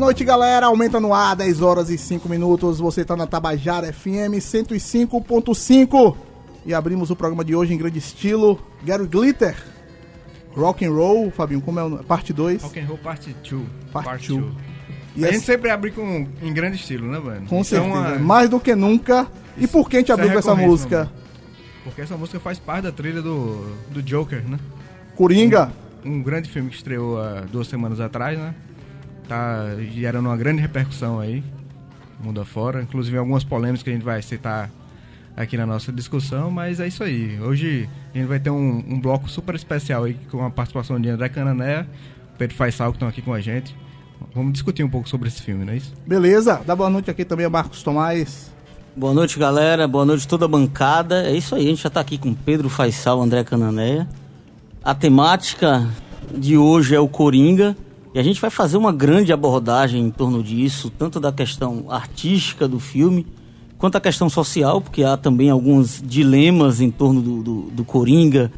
Noite, galera. Aumenta no ar, 10 horas e 5 minutos. Você tá na Tabajara FM 105.5. E abrimos o programa de hoje em grande estilo. Gary Glitter. Rock and Roll, Fabinho, como é o parte 2? Rock and Roll parte 2. Parte 2. E a gente sempre abre com, em grande estilo, né, mano? Com então, certeza. Mais do que nunca. E por que a gente abriu é com essa música? Porque essa música faz parte da trilha do, do Joker, né? Coringa. Um, um grande filme que estreou há duas semanas atrás, né? Tá gerando uma grande repercussão aí, mundo afora. Inclusive algumas polêmicas que a gente vai citar aqui na nossa discussão, mas é isso aí. Hoje a gente vai ter um, um bloco super especial aí com a participação de André Canané, Pedro Faisal que estão aqui com a gente. Vamos discutir um pouco sobre esse filme, não é isso? Beleza, dá boa noite aqui também a Marcos Tomás. Boa noite, galera. Boa noite toda a bancada. É isso aí, a gente já está aqui com Pedro Faisal, André Canané. A temática de hoje é o Coringa. E a gente vai fazer uma grande abordagem em torno disso, tanto da questão artística do filme, quanto a questão social, porque há também alguns dilemas em torno do, do, do Coringa.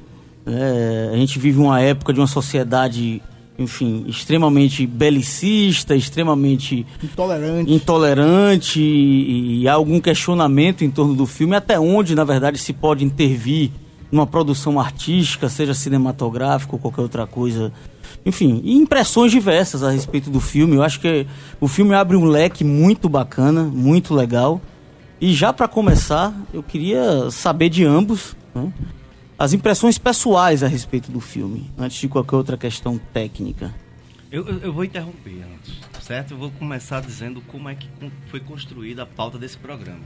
É, a gente vive uma época de uma sociedade, enfim, extremamente belicista, extremamente intolerante, intolerante e, e há algum questionamento em torno do filme, até onde, na verdade, se pode intervir numa produção artística, seja cinematográfica ou qualquer outra coisa enfim, impressões diversas a respeito do filme. Eu acho que o filme abre um leque muito bacana, muito legal. E já para começar, eu queria saber de ambos né, as impressões pessoais a respeito do filme, antes de qualquer outra questão técnica. Eu, eu, vou interromper antes. certo, eu vou começar dizendo como é que foi construída a pauta desse programa.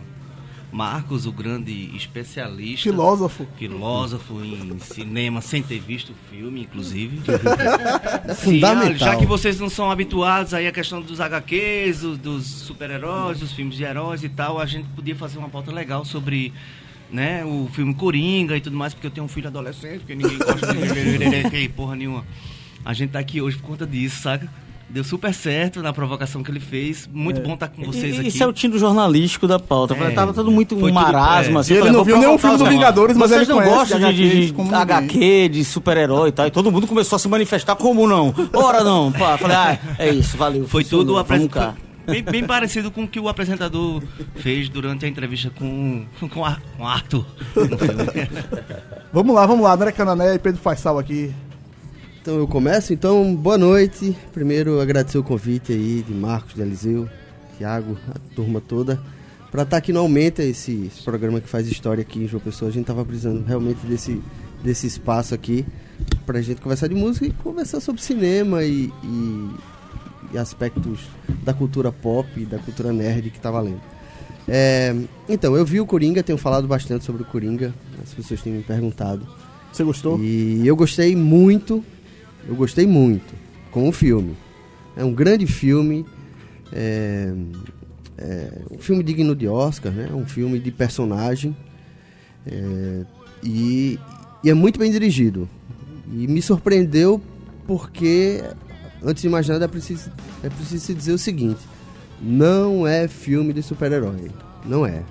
Marcos, o grande especialista, Filósofo. filósofo em cinema, sem ter visto o filme, inclusive. Fundamental. Sim, já que vocês não são habituados aí à questão dos HQs, dos, super-heróis, dos filmes de heróis e tal, a gente podia fazer uma pauta legal sobre né, o filme Coringa e tudo mais, porque eu tenho um filho adolescente, porque ninguém gosta de que porra nenhuma. A gente tá aqui hoje por conta disso, saca? Deu super certo na provocação que ele fez. Muito bom estar com vocês E- aqui. Isso é o tino jornalístico da pauta. É, tava tudo muito foi um tudo- marasmo. é. assim. Ele falei, não viu nenhum filme do os Vingadores, mas Vocês ele não gostam de, de, de. HQ, de super-herói e tal. E todo mundo começou a se manifestar como não. Ora não. Pá, falei, ah, é isso, valeu. Foi funcionou, tudo vamos apres- cá. foi bem, bem parecido com o que o apresentador fez durante a entrevista com, com, Ar- com Arthur. Vamos lá, vamos lá. André Canané e Pedro Faisal aqui. Então eu começo, então boa noite. Primeiro agradecer o convite aí de Marcos, de Eliseu, Thiago, a turma toda, para estar aqui no Aumenta, esse, esse programa que faz história aqui em João Pessoa. A gente tava precisando realmente desse, desse espaço aqui pra gente conversar de música e conversar sobre cinema e, e- e aspectos da cultura pop e da cultura nerd que tá valendo. É, então, eu vi o Coringa, tenho falado bastante sobre o Coringa, as pessoas têm me perguntado. Você gostou? E eu gostei muito, eu gostei muito com o filme. É um grande filme, é, é um filme digno de Oscar, né? Um filme de personagem é, e, e é muito bem dirigido. E me surpreendeu porque, antes de mais nada, é preciso, é preciso se dizer o seguinte: não é filme de super-herói, não é.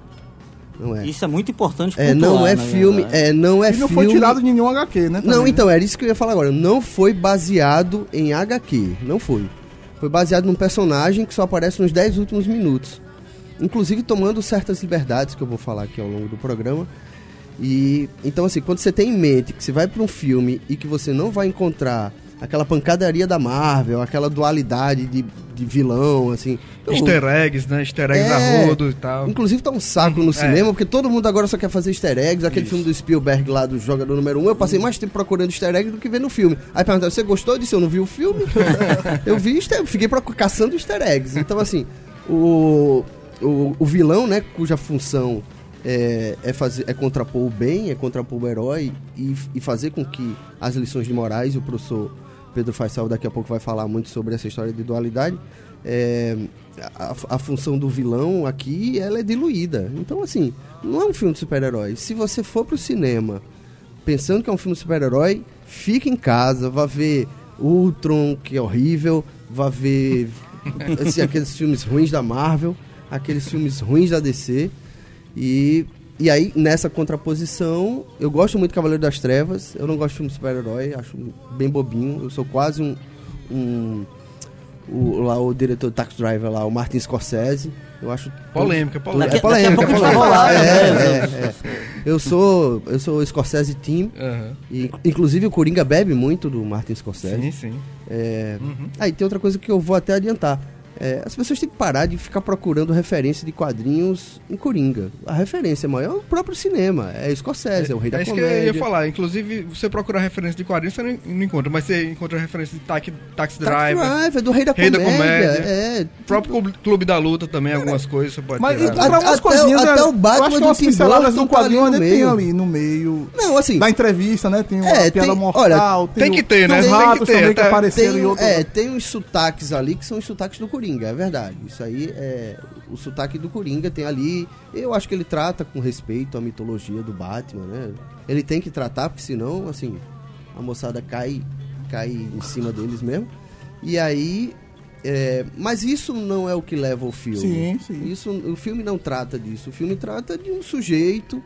Não é. Isso é muito importante É, não é na filme, verdade. é, não é E não filme. foi tirado de nenhum HQ, né? Não, também, então, né? era isso que eu ia falar agora. Não foi baseado em HQ. Não foi. Foi baseado num personagem que só aparece nos 10 últimos minutos. Inclusive tomando certas liberdades que eu vou falar aqui ao longo do programa. E então assim, quando você tem em mente que você vai para um filme e que você não vai encontrar aquela pancadaria da Marvel, aquela dualidade de, de vilão, assim. Easter eggs, né? Easter eggs É. a rodo e tal. Inclusive tá um saco no cinema, porque todo mundo agora só quer fazer easter eggs. Aquele filme do Spielberg lá do jogador número 1, um, eu passei mais tempo procurando easter eggs do que vendo o filme. Aí perguntaram, você gostou disso? Eu não vi o filme. eu vi easter, fiquei caçando easter eggs. Então, assim, o, o, o vilão, né, cuja função é, é, fazer, é contrapor o bem, é contrapor o herói e, e fazer com que as lições de morais, e o professor Pedro Faisal daqui a pouco vai falar muito sobre essa história de dualidade, é, a, a função do vilão aqui ela é diluída. Então, assim, não é um filme de super-herói. Se você for pro cinema pensando que é um filme de super-herói, fica em casa, vá ver Ultron, que é horrível, vá ver assim, aqueles filmes ruins da Marvel, aqueles filmes ruins da DC. E, e aí, nessa contraposição, eu gosto muito de Cavaleiro das Trevas, eu não gosto de filme super-herói, acho bem bobinho, eu sou quase um. um o, lá o diretor do Tax Driver lá, o Martin Scorsese. Eu acho Polêmica, polêmica. É polêmica, Daqui a é polêmica. falar, É, né? é, é. Eu sou eu sou o Scorsese Team Aham. e inclusive o Coringa bebe muito do Martin Scorsese. Sim, sim. É... Ah, e tem outra coisa que eu vou até adiantar. É, as pessoas têm que parar de ficar procurando referência de quadrinhos em Coringa. A referência maior é o próprio cinema. É Scorsese, é, o rei da é isso que comédia. eu ia falar. Inclusive, você procurar referência de quadrinhos, você não, não encontra. Mas você encontra referência de Taxi, taxi Taxi Driver. Driver, do rei da Rei da comédia. Comédia. É, O próprio Clube, Clube da Luta também, algumas coisas você pode Mas tirar. umas Até- coisinhas. até né? o Batman eu acho que do Tim Burton tá ali quadrinho no ainda tem ali no meio. Não, assim, Na entrevista, né? Tem uma É, piada tem- mortal. tem que ter, né? Tem que ter, também que até- apareceram tem, em outro. é, tem uns sotaques ali que são os sotaques do Coringa, é verdade. Isso aí é o sotaque do Coringa tem ali. Eu acho que ele trata com respeito à mitologia do Batman, né? Ele tem que tratar, porque senão, assim, a moçada cai, cai em cima deles mesmo. E aí. é, mas isso não é o que leva ao filme. Sim, sim. Isso, o filme não trata disso. O filme trata de um sujeito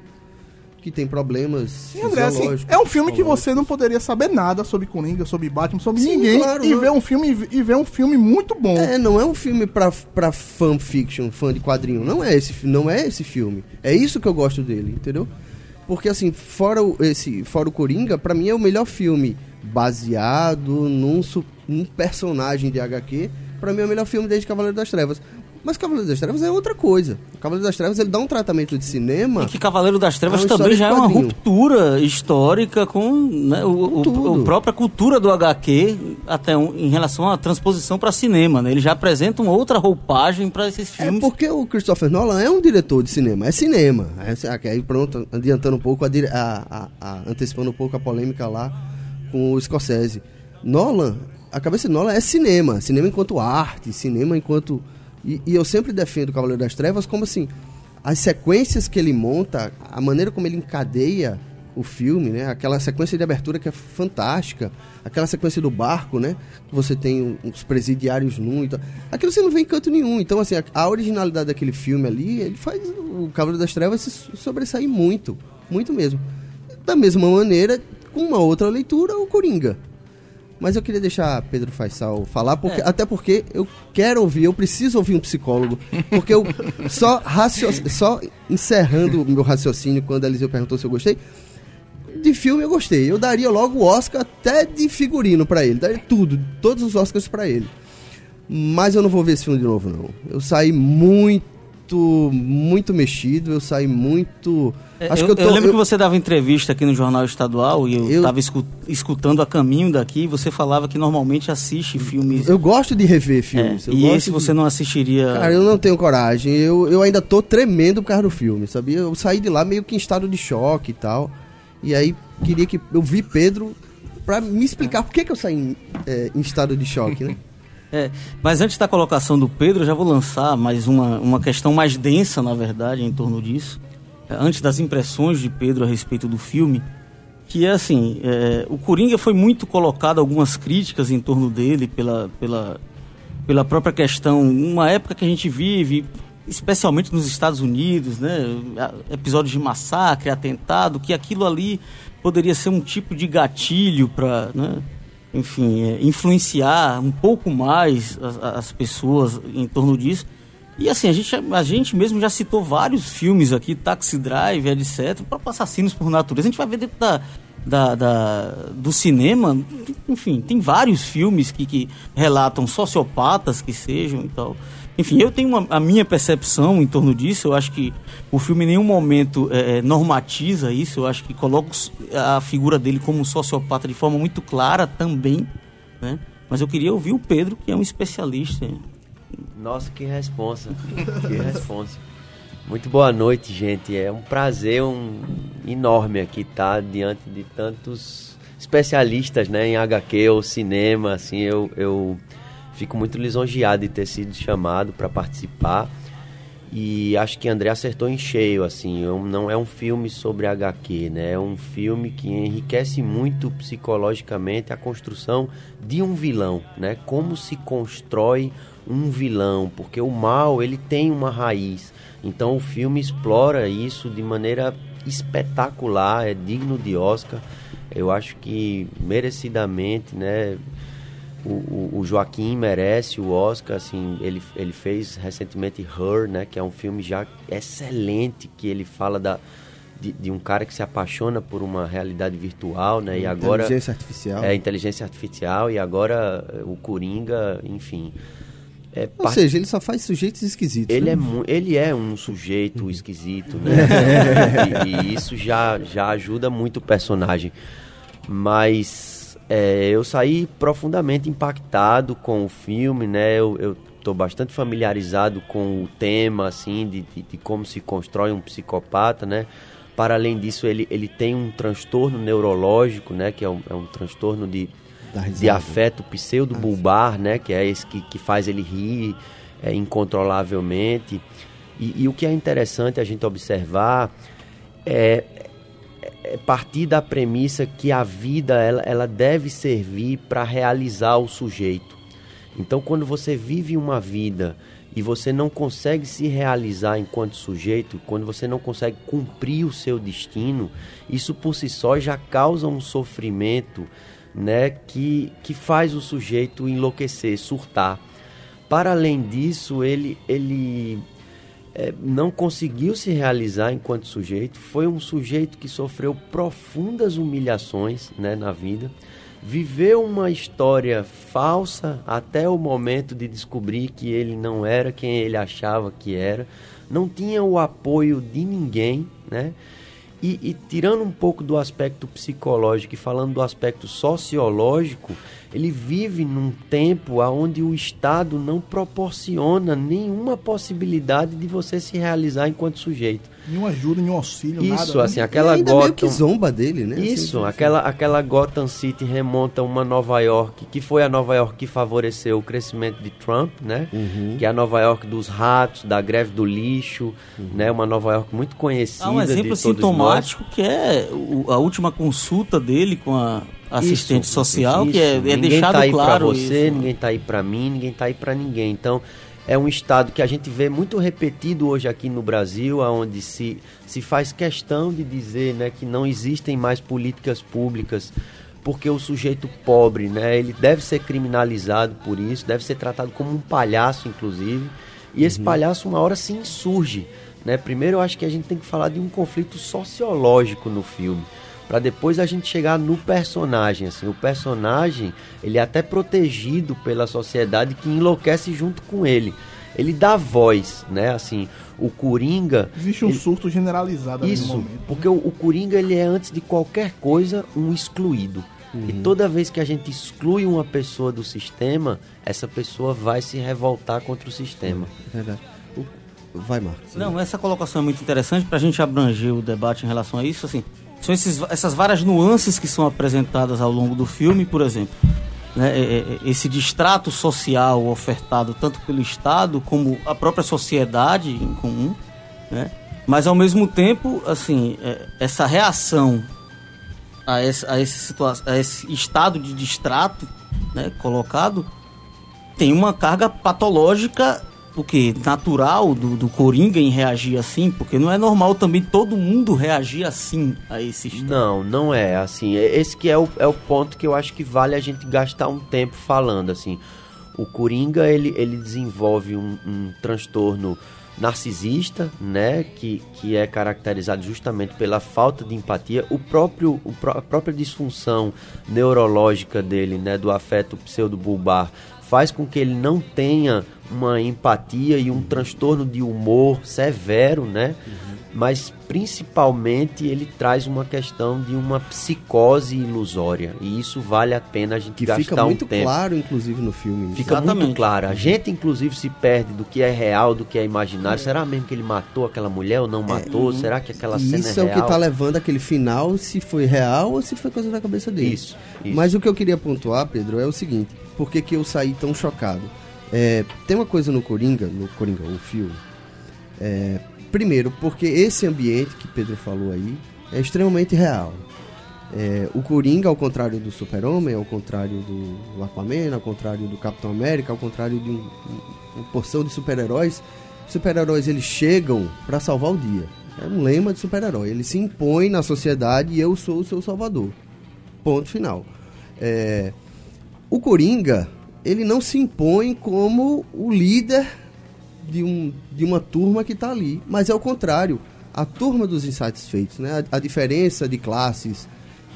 que tem problemas Sim, André, assim, é um filme que você não poderia saber nada sobre Coringa, sobre Batman, sobre Sim, ninguém claro, e não. ver um filme e ver um filme muito bom. É, não é um filme pra, pra fanfiction, fã de quadrinho. Não é, esse, não é esse filme. É isso que eu gosto dele, entendeu? Porque, assim, fora o, esse, fora o Coringa, pra mim é o melhor filme baseado num, num personagem de HQ. Pra mim é o melhor filme desde Cavaleiro das Trevas. Mas Cavaleiro das Trevas é outra coisa. O Cavaleiro das Trevas ele dá um tratamento de cinema. E que Cavaleiro das Trevas É também já é uma ruptura histórica com né, o, o- tudo. a própria cultura do HQ até um- em relação à transposição para cinema. Né? Ele já apresenta uma outra roupagem para esses É filmes. porque o Christopher Nolan é um diretor de cinema, é cinema. É, aí pronto, adiantando um pouco, a- a- a- antecipando um pouco a polêmica lá com o Scorsese. Nolan, a cabeça de Nolan é cinema, cinema enquanto arte, cinema enquanto. E, e eu sempre defendo o Cavaleiro das Trevas como assim, as sequências que ele monta, a maneira como ele encadeia o filme, né? Aquela sequência de abertura que é fantástica, aquela sequência do barco, né? Que você tem os presidiários num e tal. Aquilo você não vê em canto nenhum. Então, assim, a, originalidade daquele filme ali, ele faz o Cavaleiro das Trevas se sobressair muito, muito mesmo. Da mesma maneira, com uma outra leitura, o Coringa. Mas eu queria deixar Pedro Faisal falar, porque, até porque eu quero ouvir, eu preciso ouvir um psicólogo. Porque eu só, racio, só encerrando o meu raciocínio quando a Eliseu perguntou se eu gostei, de filme eu gostei. Eu daria logo o Oscar até de figurino pra ele. Daria tudo, todos os Oscars pra ele. Mas eu não vou ver esse filme de novo, não. Eu saí muito, muito mexido. Eu saí muito. É, Acho eu, que eu tô. eu lembro eu- que você dava entrevista aqui no Jornal Estadual e eu estava escutando a caminho daqui. e Você falava que normalmente assiste filmes. eu gosto de rever É, filmes. eu e esse de- você não assistiria. Cara, eu não tenho coragem. Eu, eu ainda tô tremendo por causa do filme, sabia? Eu saí de lá meio que em estado de choque e tal. E aí queria que. Eu vi Pedro pra me explicar por que, que eu saí em, é, em estado de choque, né? É, mas antes da colocação do Pedro, já vou lançar mais uma, uma questão mais densa, na verdade, em torno disso. É, Antes das impressões de Pedro a respeito do filme, que é assim, é, o Coringa foi muito colocado algumas críticas em torno dele pela, pela, pela própria questão, uma época que a gente vive, especialmente nos Estados Unidos, né, episódios de massacre, atentado, que aquilo ali poderia ser um tipo de gatilho para, né, enfim, é, influenciar um pouco mais as, as pessoas em torno disso. E assim, a gente, a gente mesmo já citou vários filmes aqui, Taxi Drive, etc., para assassinos por natureza. A gente vai ver dentro da, da, da- do cinema, enfim, tem vários filmes que, que relatam sociopatas que sejam e tal. Enfim, eu tenho uma- a minha percepção em torno disso. Eu acho que o filme em nenhum momento é, é, normatiza isso. Eu acho que coloca a figura dele como sociopata de forma muito clara também. Né? Mas eu queria ouvir o Pedro, que é um especialista. Nossa, que responsa. Que responsa. Muito boa noite, gente. É um prazer um, enorme aqui estar diante de tantos especialistas né, em HQ ou cinema. Assim, eu, eu fico muito lisonjeado de ter sido chamado para participar. E acho que André acertou em cheio, assim, eu- não é um filme sobre HQ, né? É um filme que enriquece muito psicologicamente a construção de um vilão, né? Como se constrói um vilão, porque o mal, ele tem uma raiz. Então o filme explora isso de maneira espetacular, é digno de Oscar. Eu acho que merecidamente, né? O, o, Joaquim merece o Oscar, assim, ele, ele fez recentemente Her, né, que é um filme já excelente, que ele fala da, de, de um cara que se apaixona por uma realidade virtual, né, e agora... Inteligência artificial. É, inteligência artificial, e agora eh, o Coringa, enfim... É, Ou part- seja, ele só faz sujeitos esquisitos. ele né? é, ele é um sujeito esquisito, né? e, e isso já, já ajuda muito o personagem. Mas é, eu saí profundamente impactado com o filme, né? Eu, eu tô bastante familiarizado com o tema, assim, de, de, de como se constrói um psicopata, né? Para além disso, ele, ele tem um transtorno neurológico, né? Que é um, é um transtorno de, de afeto pseudo-bulbar, né? Que é esse que, que faz ele rir é, incontrolavelmente. E, e o que é interessante a gente observar é partir da premissa que a vida ela, ela deve servir para realizar o sujeito. Então, quando você vive uma vida e você não consegue se realizar enquanto sujeito, quando você não consegue cumprir o seu destino, isso por si só já causa um sofrimento né, que, que faz o sujeito enlouquecer, surtar. Para além disso, ele, ele é, não conseguiu se realizar enquanto sujeito, foi um sujeito que sofreu profundas humilhações né, na vida, viveu uma história falsa até o momento de descobrir que ele não era quem ele achava que era, não tinha o apoio de ninguém, né? E, e, tirando um pouco do aspecto psicológico e falando do aspecto sociológico, ele vive num tempo onde o Estado não proporciona nenhuma possibilidade de você se realizar enquanto sujeito. Nenhuma ajuda, nenhum auxílio, Isso, nada. né? assim, aquela ainda Gotham... meio que zomba dele, né? Isso, Assim, aquela, aquela Gotham City remonta a uma Nova York, que foi a Nova York que favoreceu o crescimento de Trump, né? Uhum. Que é a Nova York dos ratos, da greve do lixo, né? Uma Nova York muito conhecida Há um exemplo sintomático que é a última consulta dele com a assistente Isso, social, isso. que é, é ninguém deixado tá aí claro pra você, isso. ninguém tá aí pra mim, ninguém tá aí pra ninguém. Então, é um estado que a gente vê muito repetido hoje aqui no Brasil, onde se, se faz questão de dizer né, que não existem mais políticas públicas porque o sujeito pobre, né, ele deve ser criminalizado por isso, deve ser tratado como um palhaço, inclusive, e esse palhaço uma hora se insurge. Né? Primeiro eu acho que a gente tem que falar de um conflito sociológico no filme para depois a gente chegar no personagem assim o personagem ele é até protegido pela sociedade que enlouquece junto com ele ele dá voz né assim o coringa Existe um ele- surto generalizado isso momento. porque o, o coringa ele é antes de qualquer coisa um excluído e toda vez que a gente exclui uma pessoa do sistema essa pessoa vai se revoltar contra o sistema Verdade. O- Vai, Marcos. Não, essa colocação é muito interessante para a gente abranger o debate em relação a isso. Assim, são esses, essas várias nuances que são apresentadas ao longo do filme, por exemplo. né, é, é, esse distrato social ofertado tanto pelo Estado como a própria sociedade em comum, né? mas ao mesmo tempo, assim, é, essa reação a esse, a, esse situa a esse estado de distrato né, colocado tem uma carga patológica o que natural do, do Coringa em reagir assim, porque não é normal também todo mundo reagir assim a esse estado. Não, não é assim. é- Esse que é o, é o ponto que eu acho que vale a gente gastar um tempo falando assim. O Coringa ele, ele desenvolve um, um transtorno narcisista, né, que, que é caracterizado justamente pela falta de empatia, o próprio o pró- a própria disfunção neurológica dele, né, do afeto pseudobulbar, faz com que ele não tenha uma empatia e um transtorno de humor severo, né? Mas principalmente ele traz uma questão de uma psicose ilusória e isso vale a pena a gente Que gastar fica muito um tempo. claro, inclusive, no filme. Fica muito Exatamente. claro. A gente, inclusive, se perde do que é real, do que é imaginário. Será mesmo que ele matou aquela mulher ou não matou? Será que aquela E cena isso é é, real? o que tá levando aquele final, se foi real ou se foi coisa da cabeça dele. Isso, isso. Mas o que eu queria pontuar, Pedro, é o seguinte: por que, que eu saí tão chocado? É, tem uma coisa no Coringa, no Coringa, o filme. É, primeiro, porque esse ambiente que Pedro falou aí é extremamente real. É, o Coringa, ao contrário do Super-Homem, ao contrário do, Aquaman, ao contrário do Capitão América, ao contrário de um- um- uma porção de super-heróis, super-heróis eles chegam para salvar o dia. É um lema de super-herói. Ele se impõe na sociedade e eu sou o seu salvador. Ponto final. É, o Coringa, ele não se impõe como o líder de, um, de uma turma que está ali, mas é o contrário. A turma dos insatisfeitos, né? a, a diferença de classes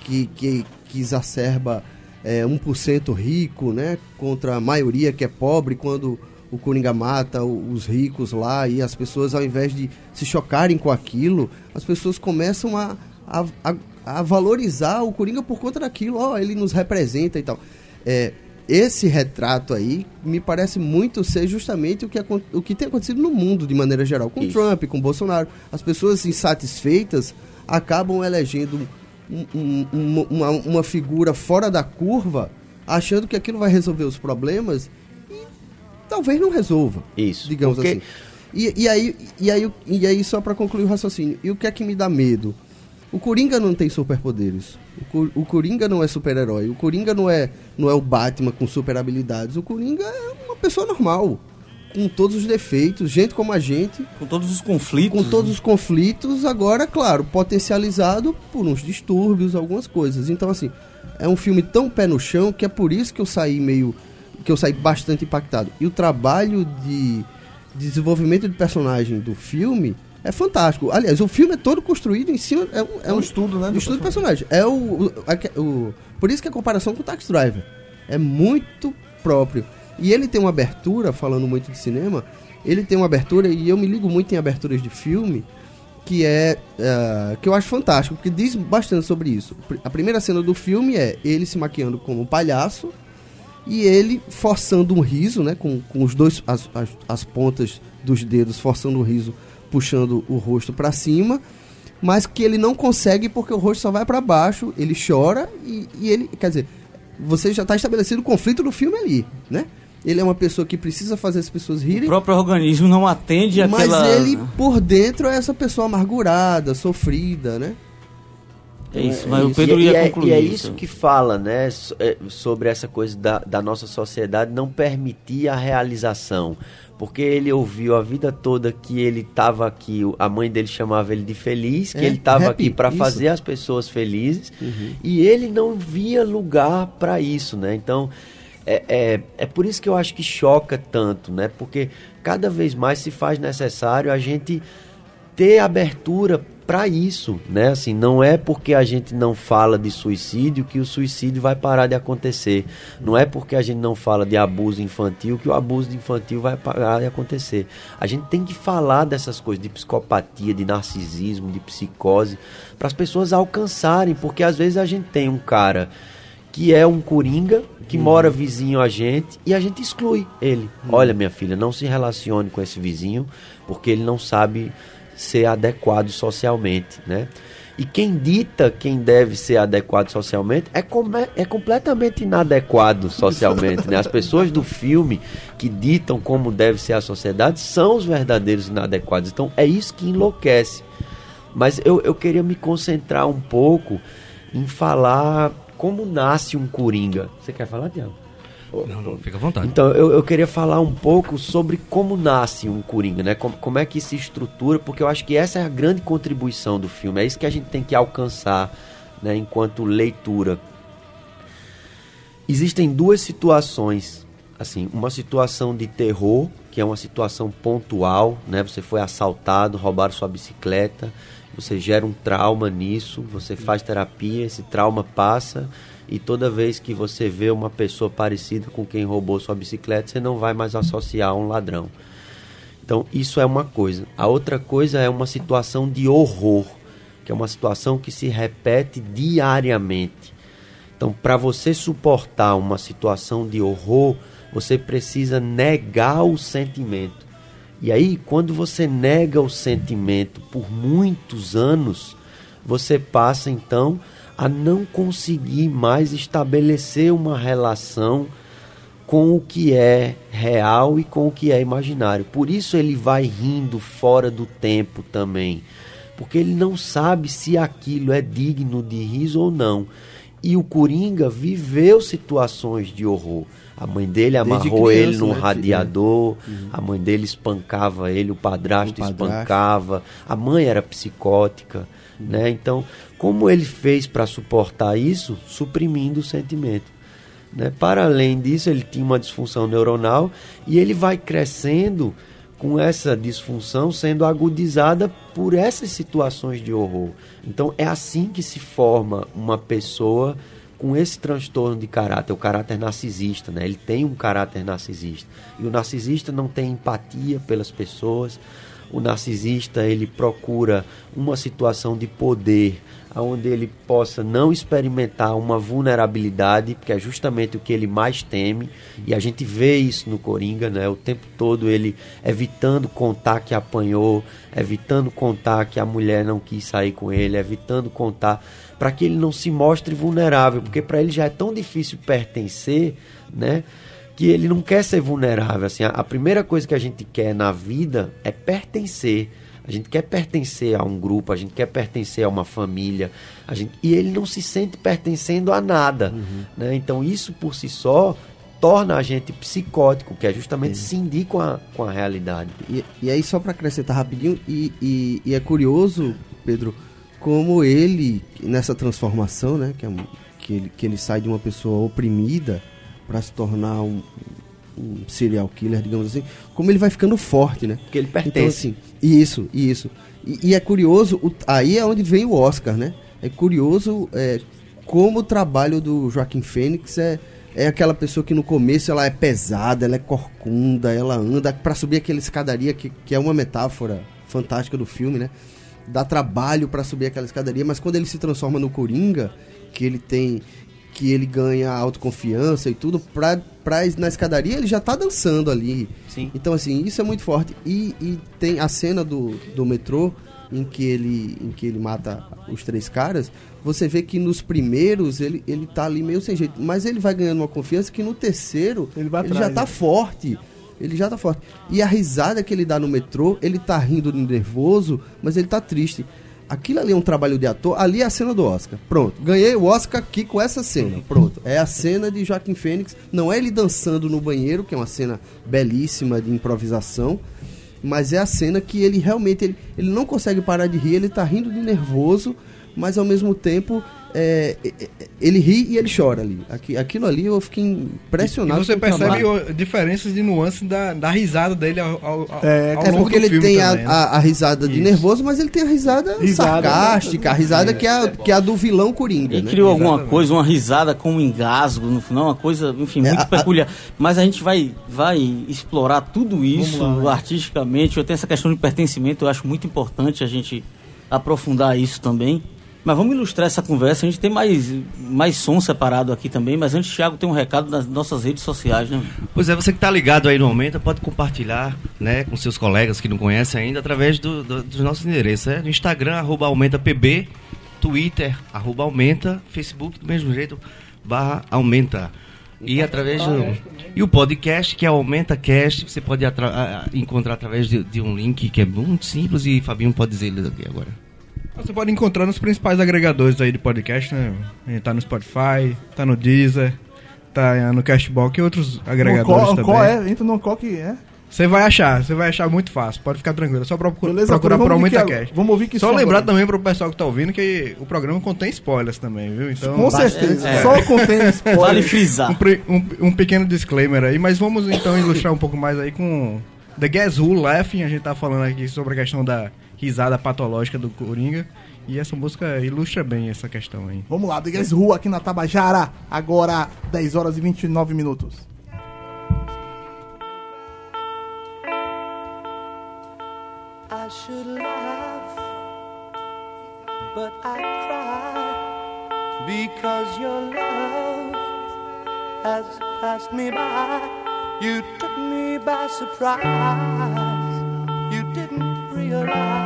que, que, que exacerba é, 1% rico né? contra a maioria que é pobre, quando o Coringa mata os ricos lá e as pessoas, ao invés de se chocarem com aquilo, as pessoas começam a, a, a, a valorizar o Coringa por conta daquilo, ó, ele nos representa e tal. É, esse retrato aí me parece muito ser justamente o que, o que tem acontecido no mundo de maneira geral, com Isso. Trump, com Bolsonaro. As pessoas insatisfeitas acabam elegendo um- um- uma, uma, uma figura fora da curva, achando que aquilo vai resolver os problemas e talvez não resolva Isso. digamos porque assim. E, e aí, e, aí, e aí, só pra concluir o raciocínio, e o que é que me dá medo? O Coringa não tem superpoderes. O, Cor- o Coringa não é super-herói. O Coringa não é, não é o Batman com super habilidades. O Coringa é uma pessoa normal, com todos os defeitos, gente como a gente, Com todos os conflitos. com todos os conflitos, agora, claro, potencializado por uns distúrbios, algumas coisas. Então, assim, é um filme tão pé no chão que é por isso que eu saí meio. que eu saí bastante impactado. E o trabalho de desenvolvimento de personagem do filme É fantástico. Aliás, o filme é todo construído em cima. É, um- é É um um estudo, né? um do estudo do personagem. É o, o, o- Por isso que a comparação com o Taxi Driver. É muito próprio. E ele tem uma abertura, falando muito de cinema, ele tem uma abertura, e eu me ligo muito em aberturas de filme, que é. eh, que eu acho fantástico, porque diz bastante sobre isso. A primeira cena do filme é ele se maquiando como um palhaço e ele forçando um riso, né? Com, com os dois. As, as, as pontas dos dedos forçando o riso, puxando o rosto pra cima mas que ele não consegue porque o rosto só vai pra baixo, ele chora e, e ele, quer dizer, você já tá estabelecido o conflito do filme ali, né? Ele é uma pessoa que precisa fazer as pessoas O rirem, próprio organismo não atende mas aquela... ele por dentro é essa pessoa amargurada, sofrida, né? É isso, É mas o isso. Pedro e, ia e é, concluir. e é isso que fala, né, é, sobre essa coisa da, da nossa sociedade não permitir a realização. Porque ele ouviu a vida toda que ele estava aqui, a mãe dele chamava ele de feliz, que É, ele estava happy, aqui para fazer as pessoas felizes, e ele não via lugar para isso, né? Então, é, é, é por isso que eu acho que choca tanto, né? Porque cada vez mais se faz necessário a gente ter abertura para isso, né? Assim, não é porque a gente não fala de suicídio que o suicídio vai parar de acontecer. Não é porque a gente não fala de abuso infantil que o abuso infantil vai parar de acontecer. A gente tem que falar dessas coisas de psicopatia, de narcisismo, de psicose, para as pessoas alcançarem, porque às vezes a gente tem um cara que é um coringa, que mora vizinho a gente, e a gente exclui ele. Olha, minha filha, não se relacione com esse vizinho, porque ele não sabe ser adequado socialmente, né? E quem dita quem deve ser adequado socialmente é, come- é completamente inadequado socialmente, né? As pessoas do filme que ditam como deve ser a sociedade são os verdadeiros inadequados. Então é isso que enlouquece. Mas eu, eu queria me concentrar um pouco em falar como nasce um coringa. Você quer falar, Tiago? Não, não, fica à vontade. Então, eu, eu queria falar um pouco sobre como nasce um Coringa, né? Como, como é que se estrutura, porque eu acho que essa é a grande contribuição do filme. É isso que a gente tem que alcançar, né, enquanto leitura. Existem duas situações, assim, uma situação de terror, que é uma situação pontual, né? Você foi assaltado, roubaram sua bicicleta, você gera um trauma nisso, você faz terapia, esse trauma passa e toda vez que você vê uma pessoa parecida com quem roubou sua bicicleta, você não vai mais associar a um ladrão. Então, isso é uma coisa. A outra coisa é uma situação de horror, que é uma situação que se repete diariamente. Então, para você suportar uma situação de horror, você precisa negar o sentimento. E aí, quando você nega o sentimento por muitos anos, você passa então a não conseguir mais estabelecer uma relação com o que é real e com o que é imaginário. Por isso ele vai rindo fora do tempo também, porque ele não sabe se aquilo é digno de riso ou não. E o Coringa viveu situações de horror. A mãe dele amarrou criança, ele num né? radiador, a mãe dele espancava ele, o padrasto, O padrasto. espancava, a mãe era psicótica, né? Então, como ele fez para suportar isso? Suprimindo o sentimento. Né? Para além disso, ele tinha uma disfunção neuronal e ele vai crescendo com essa disfunção sendo agudizada por essas situações de horror. Então é assim que se forma uma pessoa com esse transtorno de caráter, o caráter narcisista, né? Ele tem um caráter narcisista. E o narcisista não tem empatia pelas pessoas. O narcisista, ele procura uma situação de poder onde ele possa não experimentar uma vulnerabilidade, porque é justamente o que ele mais teme, e a gente vê isso no Coringa, né? O tempo todo ele evitando contar que apanhou, evitando contar que a mulher não quis sair com ele, evitando contar para que ele não se mostre vulnerável, porque para ele já é tão difícil pertencer, né? Que ele não quer ser vulnerável. Assim, a primeira coisa que a gente quer na vida é pertencer. A gente quer pertencer a um grupo, a gente quer pertencer a uma família, a gente, e ele não se sente pertencendo a nada. Né? Então, isso por si só torna a gente psicótico, que é justamente cindir com a, com a realidade. E, e aí, só pra acrescentar rapidinho, e, e- e é curioso, Pedro, como ele, nessa transformação, né, que, é que, ele, que ele sai de uma pessoa oprimida para se tornar um, um serial killer, digamos assim, como ele vai ficando forte, né? Porque ele Então, pertence. assim, isso, isso. E, e é curioso, o- aí é onde vem o Oscar, né? É curioso é, como o trabalho do Joaquim Fênix é, é aquela pessoa que no começo ela é pesada, ela é corcunda, ela anda pra subir aquela escadaria que, que é uma metáfora fantástica do filme, né? Dá trabalho pra subir aquela escadaria, mas quando ele se transforma no Coringa, que ele tem que ele ganha autoconfiança e tudo, pra, pra, na escadaria ele já tá dançando ali. Sim. Então, assim, isso é muito forte. E, e tem a cena do, do metrô em que, ele, em que ele mata os três caras. Você vê que nos primeiros ele, ele tá ali meio sem jeito. Mas ele vai ganhando uma confiança que no terceiro Ele vai ele atrás, já tá né? forte. Ele já tá forte. E a risada que ele dá no metrô, ele tá rindo de nervoso, mas ele tá triste. Aquilo ali é um trabalho de ator, ali é a cena do Oscar. Pronto, ganhei o Oscar aqui com essa cena. Pronto, é a cena de Joaquim Fênix. Não é ele dançando no banheiro, que é uma cena belíssima de improvisação, mas é a cena que ele realmente ele, ele não consegue parar de rir, ele tá rindo de nervoso, mas ao mesmo tempo é, é, é, ele ri e ele chora ali. Aqui, aquilo ali eu fiquei E impressionado. você com o trabalho. percebe o- diferenças de nuances da, da risada dele ao, ao, ao, É, ao É porque do ele filme tem também, a, né? a, a risada de Isso. nervoso, mas ele tem a risada, Risada, sarcástica, a risada que é a, que é a do vilão Coringa, Ele né? criou alguma Exatamente. coisa, uma risada com um engasgo no final, uma coisa, enfim, É, muito peculiar. Mas a gente vai, vai explorar tudo isso lá, né? artisticamente. Eu tenho essa questão de pertencimento, eu acho muito importante a gente aprofundar isso também. Mas vamos ilustrar essa conversa. A gente tem mais, mais som separado aqui também, mas antes, Thiago, tem um recado nas nossas redes sociais, né? Pois é, você que está ligado aí no Aumenta, pode compartilhar né, com seus colegas que não conhecem ainda através do, do- dos nossos endereços. É? No Instagram, arroba AumentaPB, Twitter, arroba Aumenta, Facebook do mesmo jeito, barra Aumenta. E através do. E o podcast, que é o AumentaCast, você pode atra- encontrar através de, de um link que é muito simples e Fabinho pode dizer ele aqui agora. Você pode encontrar nos principais agregadores aí de podcast, né? A gente tá no Spotify, tá no Deezer, tá no Cashbox e outros agregadores Qual, também. qual é? Entra no qual que é. Você vai achar, você vai achar muito fácil. Pode ficar tranquilo, é só procurar, Beleza, procurar por vamos ouvir Aumenta que- Cast. vamos ouvir que Só lembrar agora. também pro pessoal que tá ouvindo que o programa contém spoilers também, viu? Então, Com certeza. É. Só contém spoiler. Vale frisar. um, um- um pequeno disclaimer aí, mas vamos então ilustrar um pouco mais aí com The Guess Who Laughing. A gente tá falando aqui sobre a questão da risada patológica do Coringa. E essa música ilustra bem essa questão aí. Vamos lá, Guess Who aqui na Tabajara. Agora, 10 horas e 29 minutos. I should laugh, but I cry because your love has passed me by. You took me by surprise. You didn't realize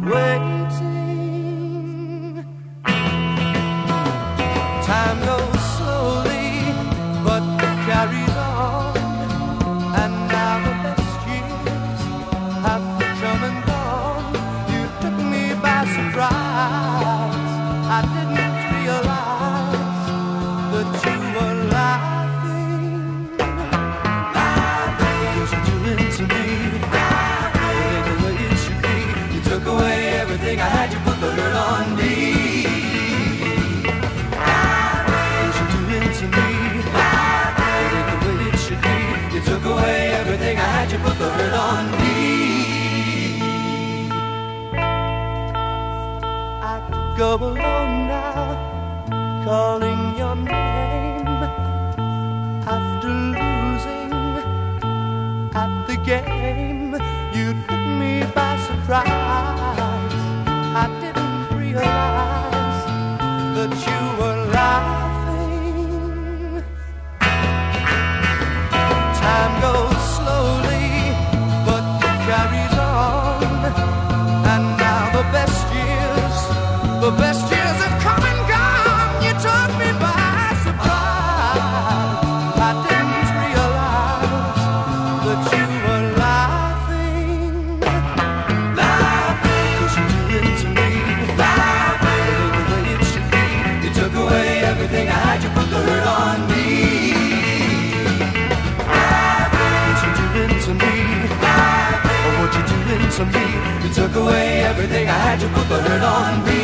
I from me. You took away everything I had, you put the hurt on me.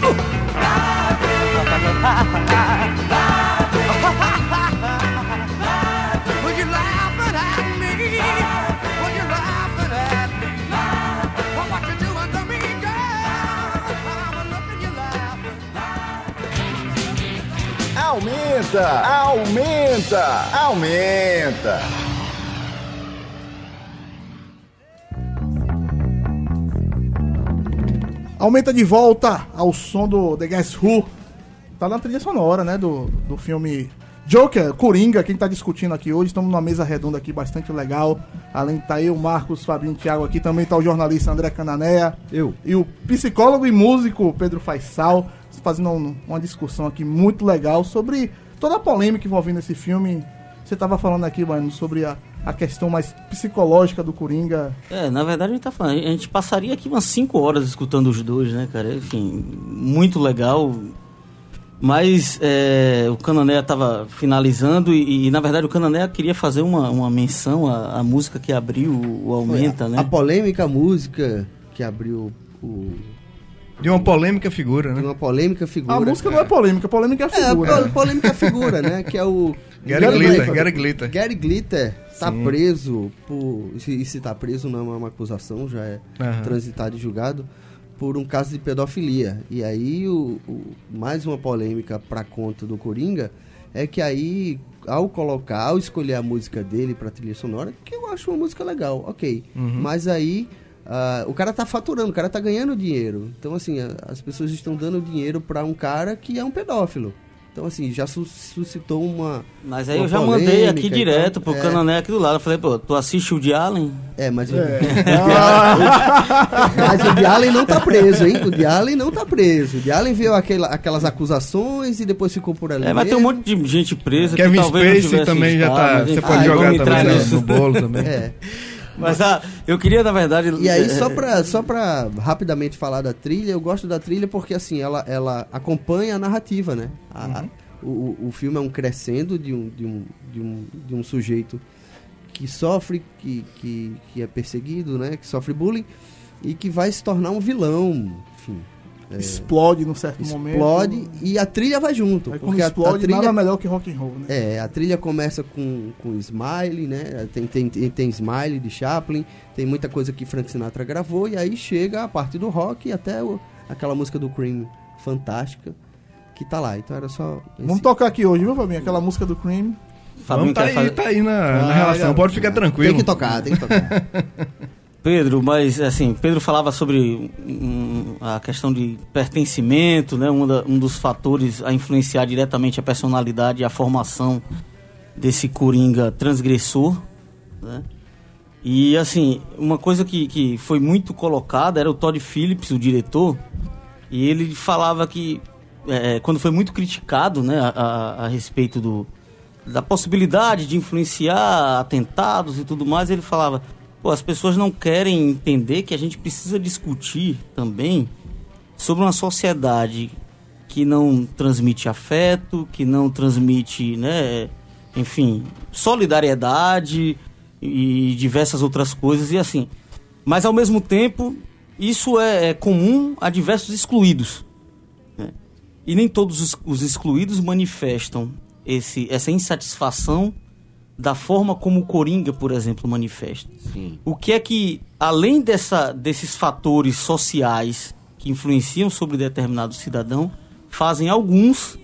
Aumenta, aumenta, aumenta. Aumenta de volta ao som do The Guess Who. Tá na trilha sonora, né? Do, do filme Joker, Coringa, quem tá discutindo aqui hoje. Estamos numa mesa redonda aqui bastante legal. Além de tá eu, Marcos, Fabinho e Thiago aqui, também tá o jornalista André Cananéia. Eu. E o psicólogo e músico Pedro Faisal. Fazendo um- uma discussão aqui muito legal sobre toda a polêmica envolvendo esse filme. Você tava falando aqui, mano, sobre a, a questão mais psicológica do Coringa. É, na verdade a gente tá falando, a gente passaria aqui umas 5 horas escutando os dois, né, cara? Enfim, muito legal. Mas é, o Canané tava finalizando e, e, na verdade o Canané queria fazer uma, uma menção à, à música que abriu o Aumenta, Foi a, né? A polêmica música que abriu o. De uma polêmica figura, de né? uma polêmica figura. A música não é polêmica, polêmica é É, figura. pol- polêmica figura, né? Que é o. Gary Glitter, Gary Glitter. Gary Glitter tá Sim. preso por. E se, tá preso não é uma acusação, já é Aham. transitado e julgado por um caso de pedofilia. E aí, o, o- mais uma polêmica pra conta do Coringa é que aí, ao colocar, ao escolher a música dele pra trilha sonora, que eu acho uma música legal, ok. Uhum. Mas aí. ah, o cara tá faturando, o cara tá ganhando dinheiro. Então, assim, a- as pessoas estão dando dinheiro pra um cara que é um pedófilo. Então, assim, já su- suscitou uma. Mas aí uma eu já polêmica mandei aqui direto pro É. Canané aqui do lado. Eu falei, pô, tu assiste o de Allen? É, mas, mas o de Allen não tá preso, hein? O de Allen não tá preso. O de Allen viu aquela, aquelas acusações e depois ficou por ali. É, mas tem um mesmo. monte de gente presa Kevin que talvez não Spacey também já tá. Você pode ah, jogar também né, no bolo também. É. Mas ah, eu queria, na verdade. E aí, é, só pra, só pra rapidamente falar da trilha, eu gosto da trilha porque, assim, ela, ela acompanha a narrativa, né? A- o, o- o filme é um crescendo de um, de um, de um, de um sujeito que sofre, que, que, que é perseguido, né? Que sofre bullying e que vai se tornar um vilão, enfim. É, Explode num certo momento. explode e a trilha vai junto. Aí porque a- a, explode, trilha nada melhor que rock and roll, né? é, a trilha começa com, com Smile, né? Tem, tem, tem, tem Smile de Chaplin, tem muita coisa que Frank Sinatra gravou, e aí chega a parte do rock e até o- aquela música do Cream fantástica que tá lá. Então era só. esse- Vamos tocar aqui hoje, viu, Fabinho? Aquela música do Cream. Fabinho Vamos tá aí, fazer- tá aí na, na Ah, relação. já- Pode ficar tranquilo. Tem que tocar, tem que tocar. Pedro, mas assim, Pedro falava sobre hum, a questão de pertencimento, né? Um, da- um dos fatores a influenciar diretamente a personalidade e a formação desse coringa transgressor, né? E assim, uma coisa que, que foi muito colocada era o Todd Phillips, o diretor, e ele falava que é, quando foi muito criticado, né, a, a- a respeito do, da possibilidade de influenciar atentados e tudo mais, ele falava: pô, as pessoas não querem entender que a gente precisa discutir também sobre uma sociedade que não transmite afeto, que não transmite, né, enfim, solidariedade e diversas outras coisas e assim. Mas ao mesmo tempo, isso é, é comum a diversos excluídos. né? E nem todos os, os excluídos manifestam esse, essa insatisfação da forma como o Coringa, por exemplo, manifesta. Sim. O que é que, além dessa, desses fatores sociais que influenciam sobre determinado cidadão, fazem alguns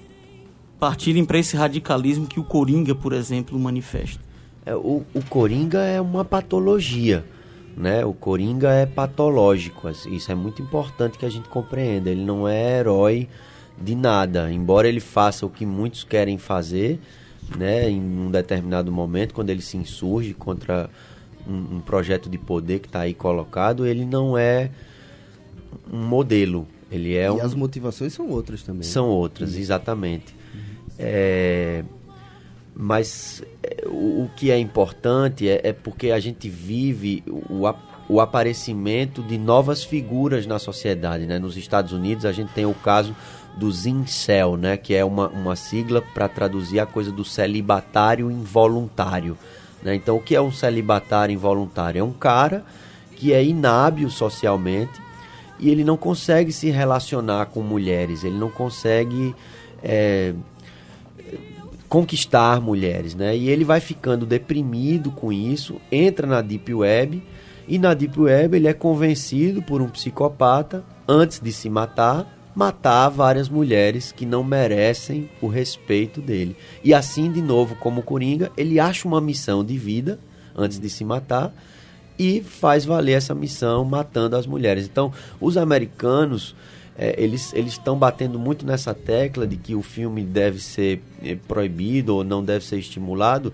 partirem para esse radicalismo que o Coringa, por exemplo, manifesta? É, o, o Coringa é uma patologia, né? O Coringa é patológico, as- isso é muito importante que a gente compreenda. Ele não é herói de nada, embora ele faça o que muitos querem fazer, né? Em um determinado momento, quando ele se insurge contra um, um projeto de poder que está aí colocado, ele não é um modelo. Ele é e um, as motivações são outras também. são outras, exatamente. É, mas é, o, o que é importante é, é porque a gente vive o, o aparecimento de novas figuras na sociedade. Né? Nos Estados Unidos a gente tem o caso do Zincel, né? que é uma, uma sigla para traduzir a coisa do celibatário involuntário. Né? Então o que é um celibatário involuntário? É um cara que é inábil socialmente e ele não consegue se relacionar com mulheres, ele não consegue é, conquistar mulheres, né? E ele vai ficando deprimido com isso, entra na Deep Web e na Deep Web ele é convencido por um psicopata antes de se matar, matar várias mulheres que não merecem o respeito dele. E assim, de novo, como Coringa, ele acha uma missão de vida antes de se matar e faz valer essa missão matando as mulheres. Então, os americanos é, eles estão batendo muito nessa tecla de que o filme deve ser é, proibido ou não deve ser estimulado,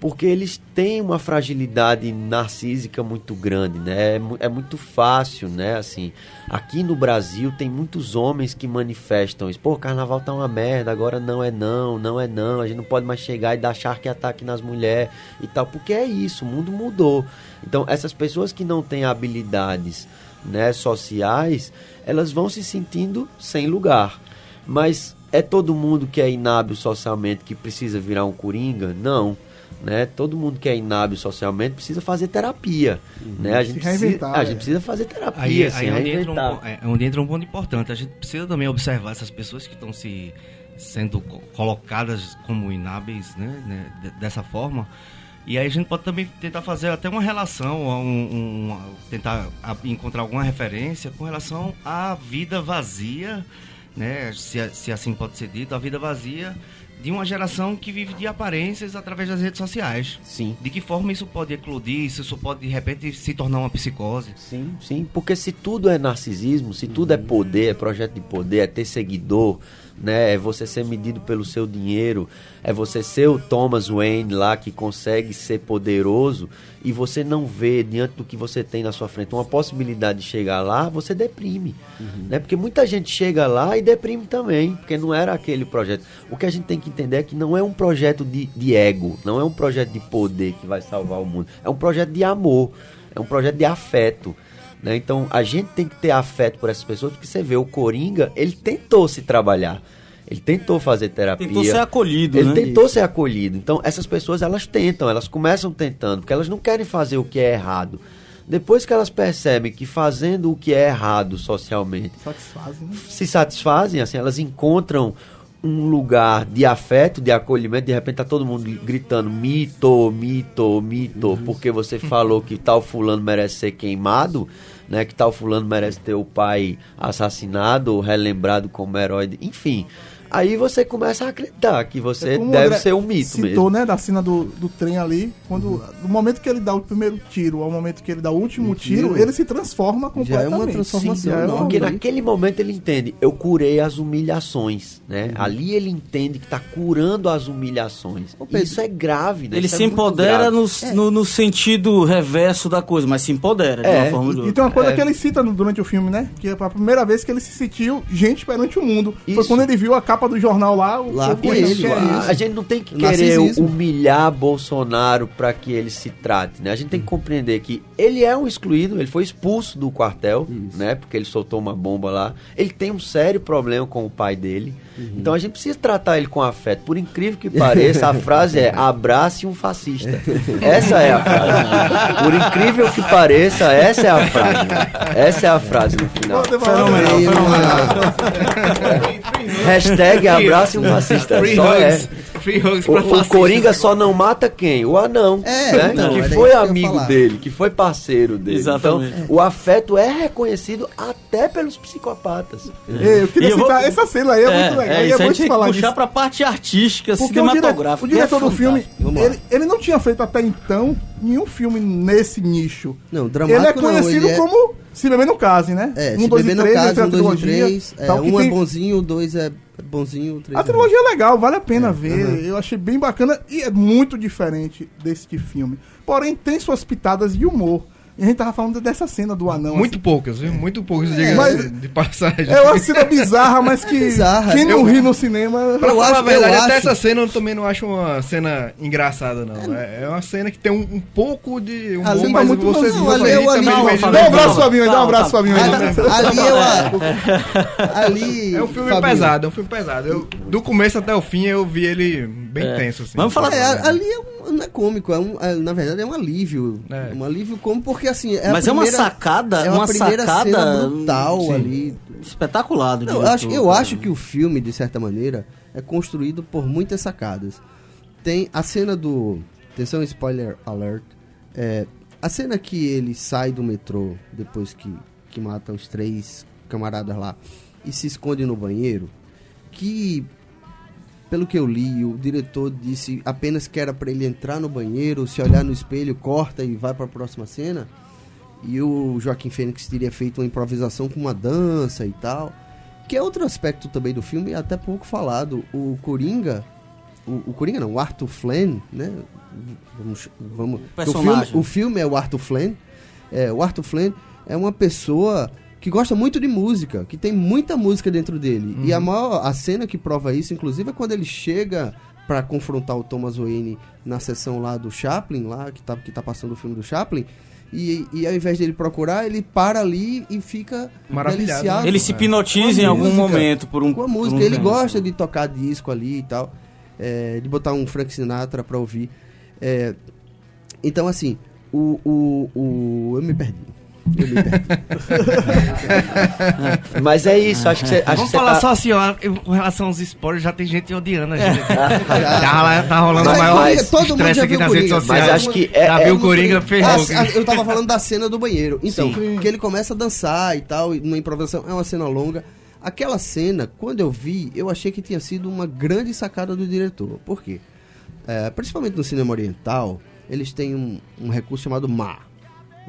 porque eles têm uma fragilidade narcísica muito grande, né? É, é muito fácil, né? Assim, aqui no Brasil tem muitos homens que manifestam isso. Pô, carnaval tá uma merda, agora não é não, não é não, a gente não pode mais chegar e dar charque ataque nas mulheres e tal, porque é isso, o mundo mudou. Então, essas pessoas que não têm habilidades, né, sociais, elas vão se sentindo sem lugar. Mas é todo mundo que é inábil socialmente que precisa virar um coringa? Não. Né? Todo mundo que é inábil socialmente precisa fazer terapia. Né? A, gente precisa, a é. gente precisa fazer terapia. Aí, se aí é onde, entra um, po- é onde entra um ponto importante. A gente precisa também observar essas pessoas que estão se sendo co- colocadas como inábeis, né, né, de- dessa forma. E aí a gente pode também tentar fazer até uma relação, um, um- um- tentar encontrar alguma referência com relação à vida vazia, né, se, se assim pode ser dito, a vida vazia de uma geração que vive de aparências através das redes sociais. Sim. De que forma isso pode eclodir, se isso pode de repente se tornar uma psicose. Sim, sim, porque se tudo é narcisismo, se tudo é poder, é projeto de poder, é ter seguidor, né? É você ser medido pelo seu dinheiro, é você ser o Thomas Wayne lá que consegue ser poderoso e você não vê diante do que você tem na sua frente uma possibilidade de chegar lá, você deprime, né? Porque muita gente chega lá e deprime também, porque não era aquele projeto. O que a gente tem que entender é que não é um projeto de, de ego, não é um projeto de poder que vai salvar o mundo, é um projeto de amor, é um projeto de afeto. Né? Então a gente tem que ter afeto por essas pessoas, porque você vê o Coringa, ele tentou se trabalhar, ele tentou fazer terapia. Tentou ser acolhido, Ele né? tentou ser acolhido. Então essas pessoas elas tentam, elas começam tentando, porque elas não querem fazer o que é errado. Depois que elas percebem que fazendo o que é errado socialmente Satisfazem, né? se satisfazem, assim, elas encontram um lugar de afeto, de acolhimento, de repente tá todo mundo gritando mito, mito, mito, porque você falou que tal fulano merece ser queimado, né, que tal fulano merece ter o pai assassinado ou relembrado como herói, de- enfim. Aí você começa a acreditar que você É deve André ser um mito citou, mesmo. né, da cena do, do trem ali, quando do momento que ele dá o primeiro tiro ao momento que ele dá o último tiro, tiro. ele se transforma Já é completamente. uma transformação Sim, já é uma- Porque naquele momento ele entende, eu curei as humilhações, né? Uhum. Ali ele entende que tá curando as humilhações. Pedro, Isso é grave, né? Ele Isso é se muito empodera no, no, no sentido reverso da coisa, mas se empodera de É, uma forma ou de E outra. tem uma coisa É. que ele cita no- durante o filme, né? Que é a primeira vez que ele se sentiu gente perante o mundo. Foi Isso. quando ele viu a capa do jornal lá. o Lá com ele, querer A, isso. a gente não tem que querer narcisismo. humilhar Bolsonaro para que ele se trate, né? A gente tem que compreender que ele é um excluído, ele foi expulso do quartel, né? Porque ele soltou uma bomba lá. Ele tem um sério problema com o pai dele. Então a gente precisa tratar ele com afeto. Por incrível que pareça, a frase é abrace um fascista. Essa é a frase. Por incrível que pareça, essa é a frase. Essa é a frase no final. Fenomenal, Aí, Hashtag abrace um fascista. Só é. Hugs. Free hugs O, pra o. Coringa só não mata quem? O anão. É, né? então, que foi eu amigo dele, que foi parceiro dele. Exatamente. Então, o afeto é reconhecido até pelos psicopatas. Ei, eu queria E eu vou- citar essa cena aí, é, muito legal. é, isso é gente tem te falar puxar disso. pra parte artística, Porque o, dire- cinematográfica. o diretor é do filme, ele, ele não tinha feito até então nenhum filme nesse nicho. Não, Ele dramático é conhecido não, ele é- como Se Beber Não Case, né? É, um, se dois beber três, é a um, dois e três. É, tal, um é tem- bonzinho, o dois é bonzinho, três A é trilogia é legal, vale a pena ver. aham. Eu achei bem bacana e é muito diferente deste filme. Porém, tem suas pitadas de humor. E a gente tava falando dessa cena do anão. Muito assim. poucas, viu? Muito poucas, diga mas- de passagem. É uma cena bizarra, mas que Bizarra. quem não Eu- ri no cinema. Pra Eu falar acho- a verdade, eu até acho- essa cena eu também não acho uma cena engraçada, não. É, é uma cena que tem um, um pouco de humor, Ali mas tá muito você, bom. você Ali Dá um abraço, Fabinho, aí, dá um abraço, Fabinho. aí. Ali, ali eu ali É um filme Fabinho, pesado, é um filme pesado. Eu, do começo até o fim eu vi ele bem É. tenso, assim. Vamos falar- É, a- ali é um, não é cômico, é um, é, na verdade é um alívio. É. Um alívio cômico, porque assim. É a Mas é uma primeira- sacada, é uma uma primeira sacada cena brutal Sim. ali. espetacular do Não, eu acho, eu acho que o filme, de certa maneira, é construído por muitas sacadas. Tem a cena do. Atenção, spoiler alert. É, a cena que ele sai do metrô depois que, que mata os três camaradas lá e se esconde no banheiro, que pelo que eu li, o diretor disse apenas que era para ele entrar no banheiro, se olhar no espelho, corta e vai para a próxima cena. E o Joaquim Fênix teria feito uma improvisação com uma dança e tal. Que é outro aspecto também do filme, até pouco falado. O Coringa, o, o Coringa não, o Arthur Flann, né? Vamos, vamos. O filme, personagem. o filme é o Arthur Flann. É, o Arthur Flann é uma pessoa que gosta muito de música, que tem muita música dentro dele. E a maior a cena que prova isso, inclusive, é quando ele chega para confrontar o Thomas Wayne na sessão lá do Chaplin, lá que tá, que tá passando o filme do Chaplin. E, e ao invés dele procurar, ele para ali e fica Maravilhado, deliciado. Ele se hipnotiza em algum música, momento por um. Com a música. um ele tempo. gosta de tocar disco ali e tal. é, de botar um Frank Sinatra pra ouvir. É, então, assim, o, o, o. Eu me perdi. Mas é isso, acho que você. Vamos falar tá- só assim, ó, com relação aos spoilers, já tem gente odiando a gente. tá, tá rolando o Mas, maior mas todo mundo já aqui viu nas redes Coringa. sociais. Mas acho que é- já é viu o um Coringa ferrou. Eu tava falando da cena do banheiro. Então, Sim. que ele começa a dançar e tal, numa improvisação. É uma cena longa. Aquela cena, quando eu vi, eu achei que tinha sido uma grande sacada do diretor. Por quê? É, principalmente no cinema oriental, eles têm um, um recurso chamado ma.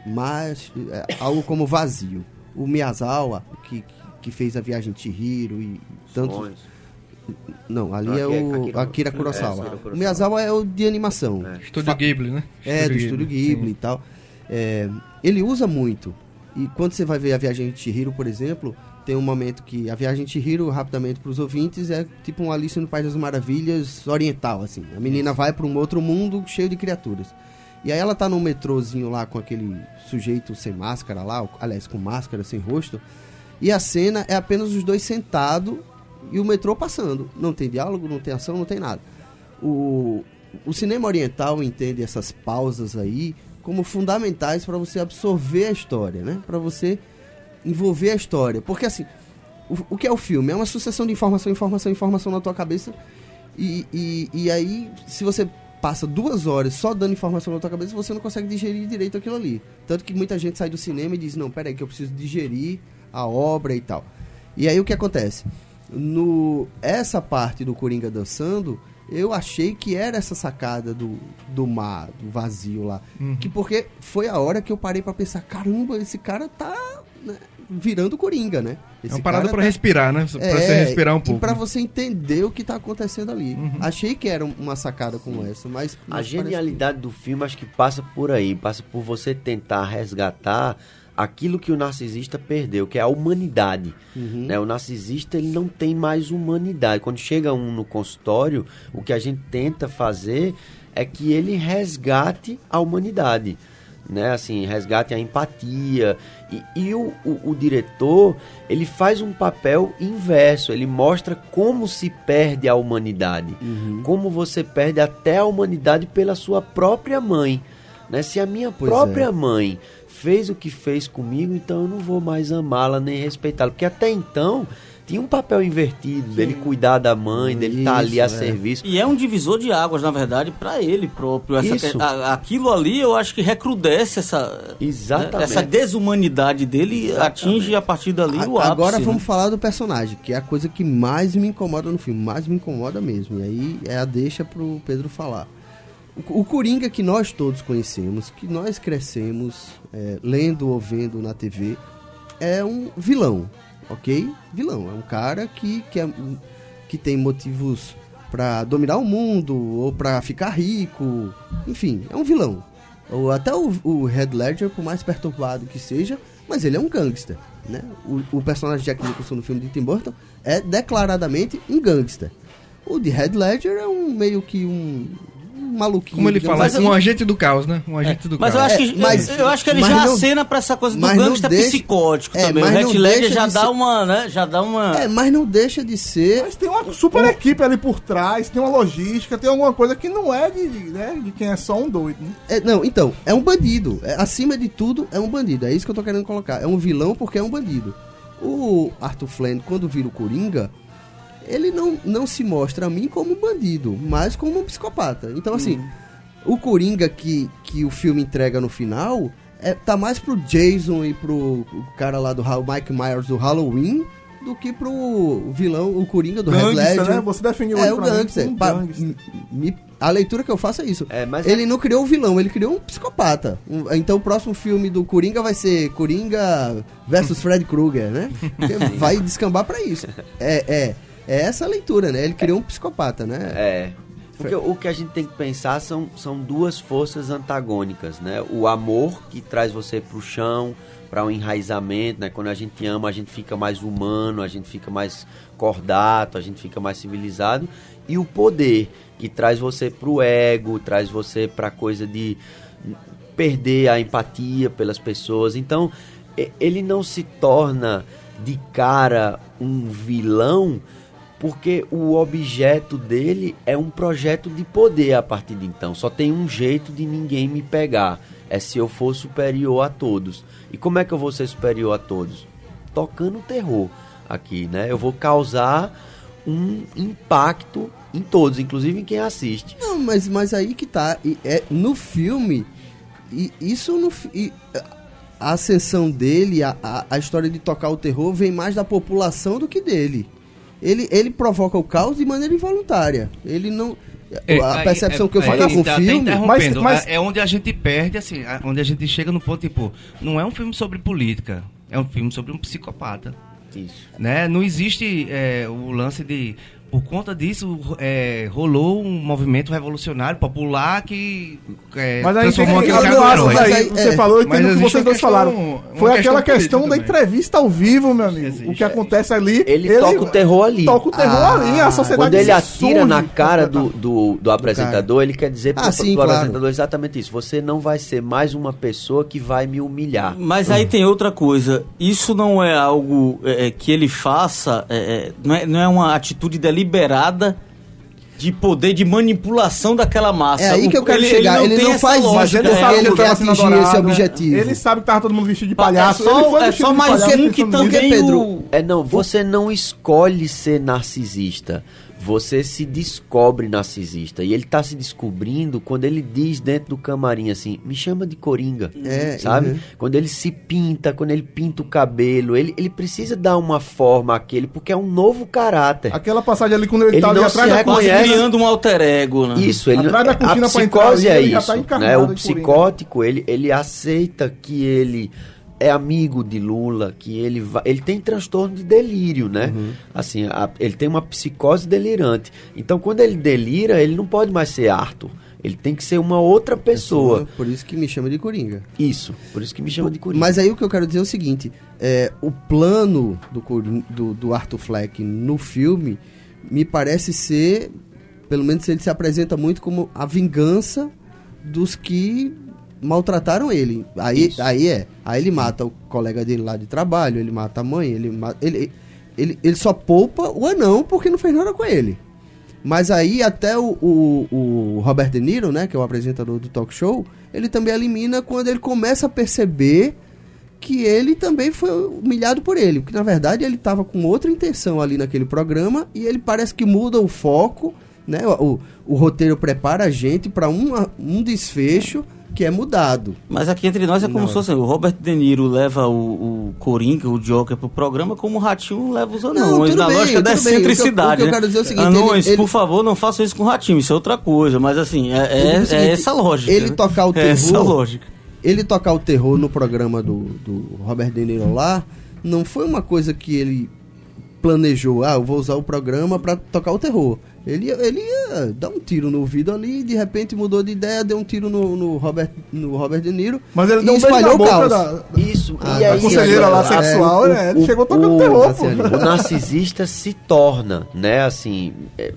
Mas é, algo como vazio. O Miyazawa, que, que fez a viagem de Chihiro e tantos, não, ali Aqui é é o Akira- Akira é, Kurosawa. Akira Kurosawa. o Miyazawa é o de animação. Estúdio Ghibli, né? É, do Estúdio Ghibli sim. e tal. É, ele usa muito. E quando você vai ver a Viagem de Chihiro, por exemplo, tem um momento que a Viagem de Chihiro, rapidamente para os ouvintes, é tipo um Alice no País das Maravilhas oriental, assim. A menina vai para um outro mundo cheio de criaturas. E aí ela tá num metrôzinho lá com aquele sujeito sem máscara lá, aliás, com máscara, sem rosto. E a cena é apenas os dois sentados e o metrô passando. Não tem diálogo, não tem ação, não tem nada. O, o cinema oriental entende essas pausas aí como fundamentais para você absorver a história, né? Para você envolver a história. Porque assim, o, o que é o filme? É uma sucessão de informação, informação, informação na tua cabeça. E, e, e aí, se você passa duas horas só dando informação na tua cabeça, você não consegue digerir direito aquilo ali. Tanto que muita gente sai do cinema e diz, não, peraí, que eu preciso digerir a obra e tal. E aí o que acontece? No, essa parte do Coringa dançando, eu achei que era essa sacada do, do mar, do vazio lá. Que porque foi a hora que eu parei pra pensar, caramba, esse cara tá né, virando Coringa, né? É Esse uma parada pra tá- respirar, né? Pra é, você respirar um E pouco. pra né? você entender o que tá acontecendo ali. Achei que era uma sacada como essa, mas. A genialidade do filme acho que passa por aí, passa por você tentar resgatar aquilo que o narcisista perdeu, que é a humanidade. Uhum. né? O narcisista ele não tem mais humanidade. Quando chega um no consultório, o que a gente tenta fazer é que ele resgate a humanidade. Né, assim, resgate a empatia. E, e o, o, o diretor, ele faz um papel inverso. Ele mostra como se perde a humanidade. Uhum. Como você perde até a humanidade pela sua própria mãe. Né? Se a minha Pois própria é. mãe fez o que fez comigo, então eu não vou mais amá-la nem respeitá-la. Porque até então tinha um papel invertido dele cuidar da mãe, dele estar ali a é. serviço. E é um divisor de águas, na verdade, pra ele próprio. Essa que- a- aquilo ali eu acho que recrudesce essa. Exatamente. né, Essa desumanidade dele Exatamente. atinge a partir dali A- o ápice. Agora vamos né? falar do personagem, que é a coisa que mais me incomoda no filme, mais me incomoda mesmo. E aí é a deixa pro Pedro falar. O, o Coringa que nós todos conhecemos, que nós crescemos é, lendo ou vendo na TV, é um vilão, ok? Vilão, é um cara que, que, é- que tem motivos pra dominar o mundo ou pra ficar rico, enfim, é um vilão. Ou até o, o Head Ledger, por mais perturbado que seja, mas ele é um gangster, né? O, o personagem de Jack Nicholson no filme de Tim Burton é declaradamente um gangster. O de Head Ledger é um meio que um maluquinho. Como ele fala, um agente do caos, né? Um agente do Mas eu caos. acho, É, que, mas- eu acho que ele já não- acena pra essa coisa do gangster deixa- psicótico é, também. O mas não Heath Ledger já dá ser- uma, né? Já dá uma. É, mas não deixa de ser. Mas tem uma super equipe ali por trás, tem uma logística, tem alguma coisa que não é de, né, de quem é só um doido, né? É, não, então, é um bandido. É, acima de tudo, é um bandido. É isso que eu tô querendo colocar. É um vilão porque é um bandido. O Arthur Flann, quando vira o Coringa, ele não, não se mostra a mim como um bandido, mas como um psicopata. Então, assim, o Coringa que, que o filme entrega no final é, tá mais pro Jason e pro cara lá do Mike Myers do Halloween do que pro vilão, o Coringa do Red Gangster, Ledger. né? Você definiu É, o mim gangster. como um gangster. me- a leitura que eu faço é isso. É, mas ele não criou um vilão, ele criou um psicopata. Um- então o próximo filme do Coringa vai ser Coringa versus Fred Krueger, né? Porque vai descambar pra isso. É, é, é essa a leitura, né? Ele criou um psicopata, né? É. Porque o que a gente tem que pensar são, são duas forças antagônicas, né? O amor que traz você pro chão, para um enraizamento, né? Quando a gente ama, a gente fica mais humano, a gente fica mais cordato, a gente fica mais civilizado. E o poder que traz você pro ego, traz você pra coisa de perder a empatia pelas pessoas. Então, ele não se torna de cara um vilão porque o objeto dele é um projeto de poder a partir de então. Só tem um jeito de ninguém me pegar. É se eu for superior a todos. E como é que eu vou ser superior a todos? Tocando terror aqui, né? Eu vou causar um impacto em todos, inclusive em quem assiste. Não, mas, mas aí que tá. E é, no filme, e isso no e, a ascensão dele, a, a, a história de tocar o terror vem mais da população do que dele. Ele, ele provoca o caos de maneira involuntária. Ele não. É, a aí, percepção é, que eu aí, falo com o tá- tá filme. interrompendo. mas- É, é onde a gente perde, assim, onde a gente chega no ponto, tipo, não é um filme sobre política, é um filme sobre um psicopata. Isso. Né? Não existe é, o lance de. Por conta disso, é, rolou um movimento revolucionário popular que é, Mas aí tem transformou que aquele cara eu num acho herói. aí, você é. falou, eu Mas entendo o que vocês dois questão- falaram. Foi questão aquela questão da também. entrevista ao vivo, meu amigo. Existe, o que acontece ali. Ele, toca o terror ali. Toca o terror Ah, ali, a sociedade Quando ele atira na cara do, do, do apresentador, ele quer dizer Ah, pro, sim, pro claro. apresentador exatamente isso. Você não vai ser mais uma pessoa que vai me humilhar. Mas aí tem outra coisa. Isso não é algo é, é, que ele faça, é, não, é, não é uma atitude deliberada de poder de manipulação daquela massa. É aí que eu quero chegar. Ele não essa faz isso, lógica. Mas ele É, sabe ele que quer atingir adorado, esse né? objetivo. Ele sabe que tava todo mundo vestido de É palhaço. só, ele foi é só mais palhaço, um ele que também Pedro, o- É, não, você não escolhe ser narcisista. Você se descobre narcisista. E ele tá se descobrindo quando ele diz dentro do camarim assim: me chama de coringa. É, sabe? uhum. Quando ele se pinta, quando ele pinta o cabelo, ele, ele precisa dar uma forma àquele, porque é um novo caráter. Aquela passagem ali quando ele, Ele tá ali atrás se da reconhece. criando um alter ego, né? Isso, ele Atrás da a cortina pra entrar psicose ali, é ele já isso, tá né? O psicótico, ele, ele aceita que ele é amigo de Lula, que ele vai, ele tem transtorno de delírio, né? Uhum. Assim, a- ele tem uma psicose delirante. Então, quando ele delira, ele não pode mais ser Arthur. Ele tem que ser uma outra pessoa. Por isso que me chama de Coringa. Isso, por isso que me chama de Coringa. Mas aí o que eu quero dizer é o seguinte: é, o plano do, do, do Arthur Fleck no filme me parece ser, pelo menos ele se apresenta muito como a vingança dos que maltrataram ele. Aí, Isso. aí é. Aí ele mata o colega dele lá de trabalho, ele mata a mãe, ele mata. Ele, ele, ele só poupa o anão porque não fez nada com ele. Mas aí até o, o, o Robert De Niro, né, que é o apresentador do talk show, ele também elimina quando ele começa a perceber que ele também foi humilhado por ele. Porque na verdade ele estava com outra intenção ali naquele programa e ele parece que muda o foco, né? O, o roteiro prepara a gente para um, um desfecho que é mudado. Mas aqui entre nós é como Não. se fosse o Robert De Niro leva o, o Coringa, o Joker pro programa, como o Ratinho leva os anões, na bem, lógica da tudo bem. O que eu- excentricidade. o que eu né? quero dizer é o seguinte, Anões, ele- ele- por favor, não façam isso com o Ratinho, isso é outra coisa, mas assim, é, Eu é, é seguinte, essa lógica. ele né? tocar o É essa terror- lógica. ele tocar o terror no programa do, do Robert De Niro lá, não foi uma coisa que ele planejou, ah, eu vou usar o programa pra tocar o terror. Ele, ele ia dar um tiro no ouvido ali, de repente mudou de ideia, deu um tiro no, no Robert, no Robert De Niro Mas ele e deu um beijo na espalhou o boca caos. da, da- Isso, Ah, e da aí, conselheira lá a- sexual, né? Ele chegou tocando terror, pô. O narcisista se torna, né, assim... é,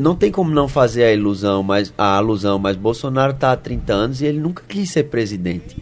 não tem como não fazer a ilusão, mas a alusão, mas Bolsonaro está há 30 anos e ele nunca quis ser presidente.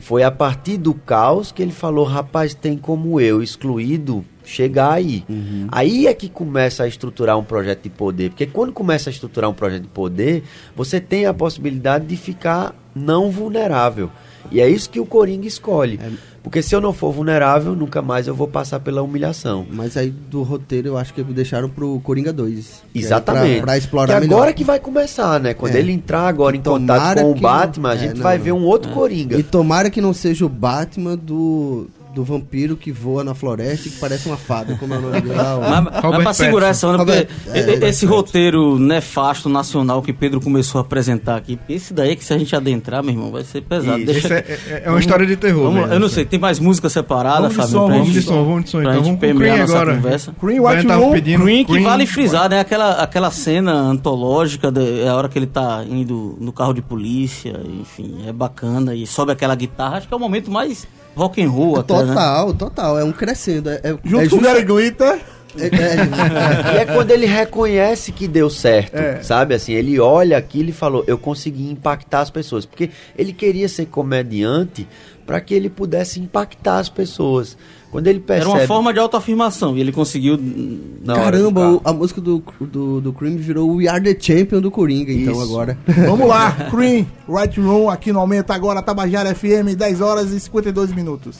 Foi a partir do caos que ele falou, rapaz, tem como eu, excluído, chegar aí. Aí é que começa a estruturar um projeto de poder, porque quando começa a estruturar um projeto de poder, você tem a possibilidade de ficar não vulnerável. E é isso que o Coringa escolhe. Porque se eu não for vulnerável, nunca mais eu vou passar pela humilhação. Mas aí do roteiro eu acho que deixaram pro Coringa 2. que é Exatamente. Pra, pra explorar que melhor. agora que vai começar, né? Quando É. ele entrar agora em Tomara contato com o Batman, a é, gente não, vai não. ver um outro Coringa. E tomara que não seja o Batman do, do vampiro que voa na floresta e que parece uma fada, como é o nome dele lá? Mas, mas pra segurar essa onda, porque Robert- é, Robert esse roteiro nefasto nacional que Pedro começou a apresentar aqui, esse daí que se a gente adentrar, meu irmão, vai ser pesado. Deixa é, é- é uma história de terror. Vamos, mesmo, eu não sei, tem mais música separada, Vamos de Fábio? som, vamos gente- de som, vamos de som, pra então gente permear nossa agora. conversa. Cream White Room. pedindo Cream que Cream. vale frisar, né? Aquela, aquela cena antológica, de, é a hora que ele tá indo no carro de polícia, enfim, é bacana. E sobe aquela guitarra, acho que é o momento mais rock and roll até, né? Total, total, é um crescendo. É, é, Junto é com o Glitter. é- é- E é quando ele reconhece que deu certo, É. sabe? Assim, ele olha aquilo e falou: Eu consegui impactar as pessoas. Porque ele queria ser comediante para que ele pudesse impactar as pessoas. Quando ele Era percebe. uma forma de autoafirmação e ele conseguiu. hora Caramba, o- a música do, do, do Cream virou o We Are the Champion do Coringa, então Isso. agora. Vamos lá, Cream, Right Room, aqui no Aumenta Agora, Tabajara FM, 10 horas e 52 minutos.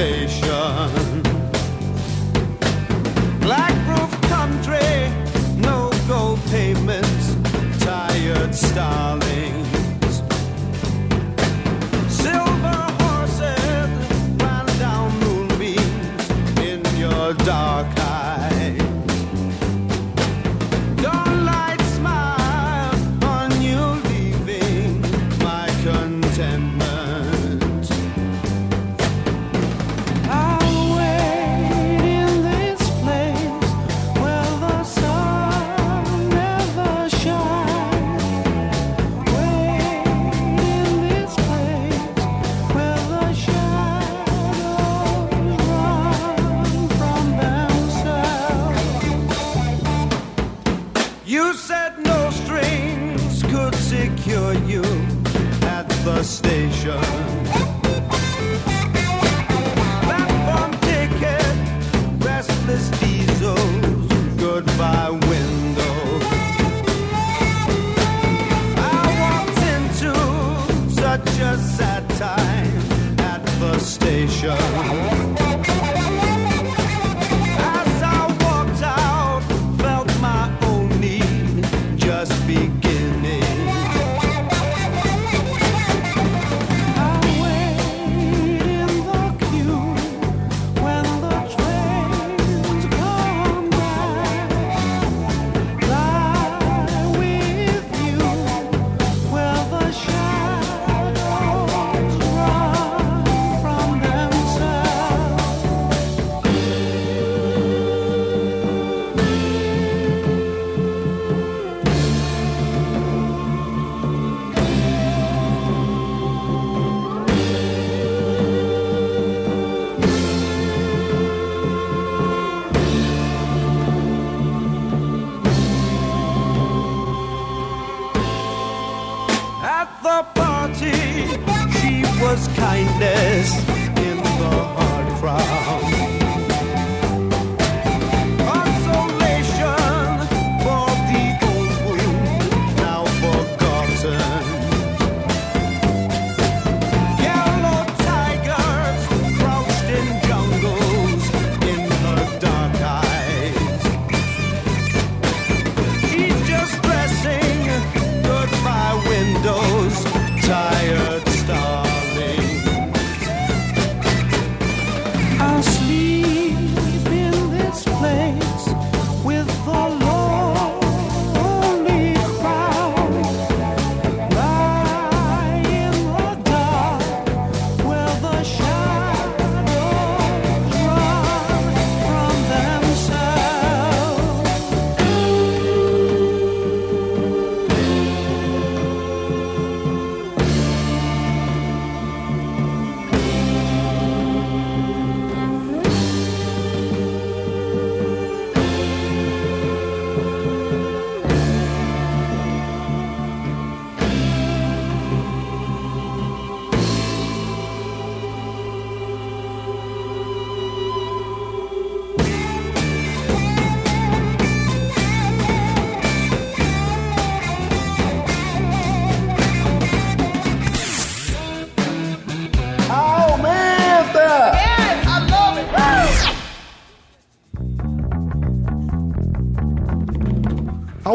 Station.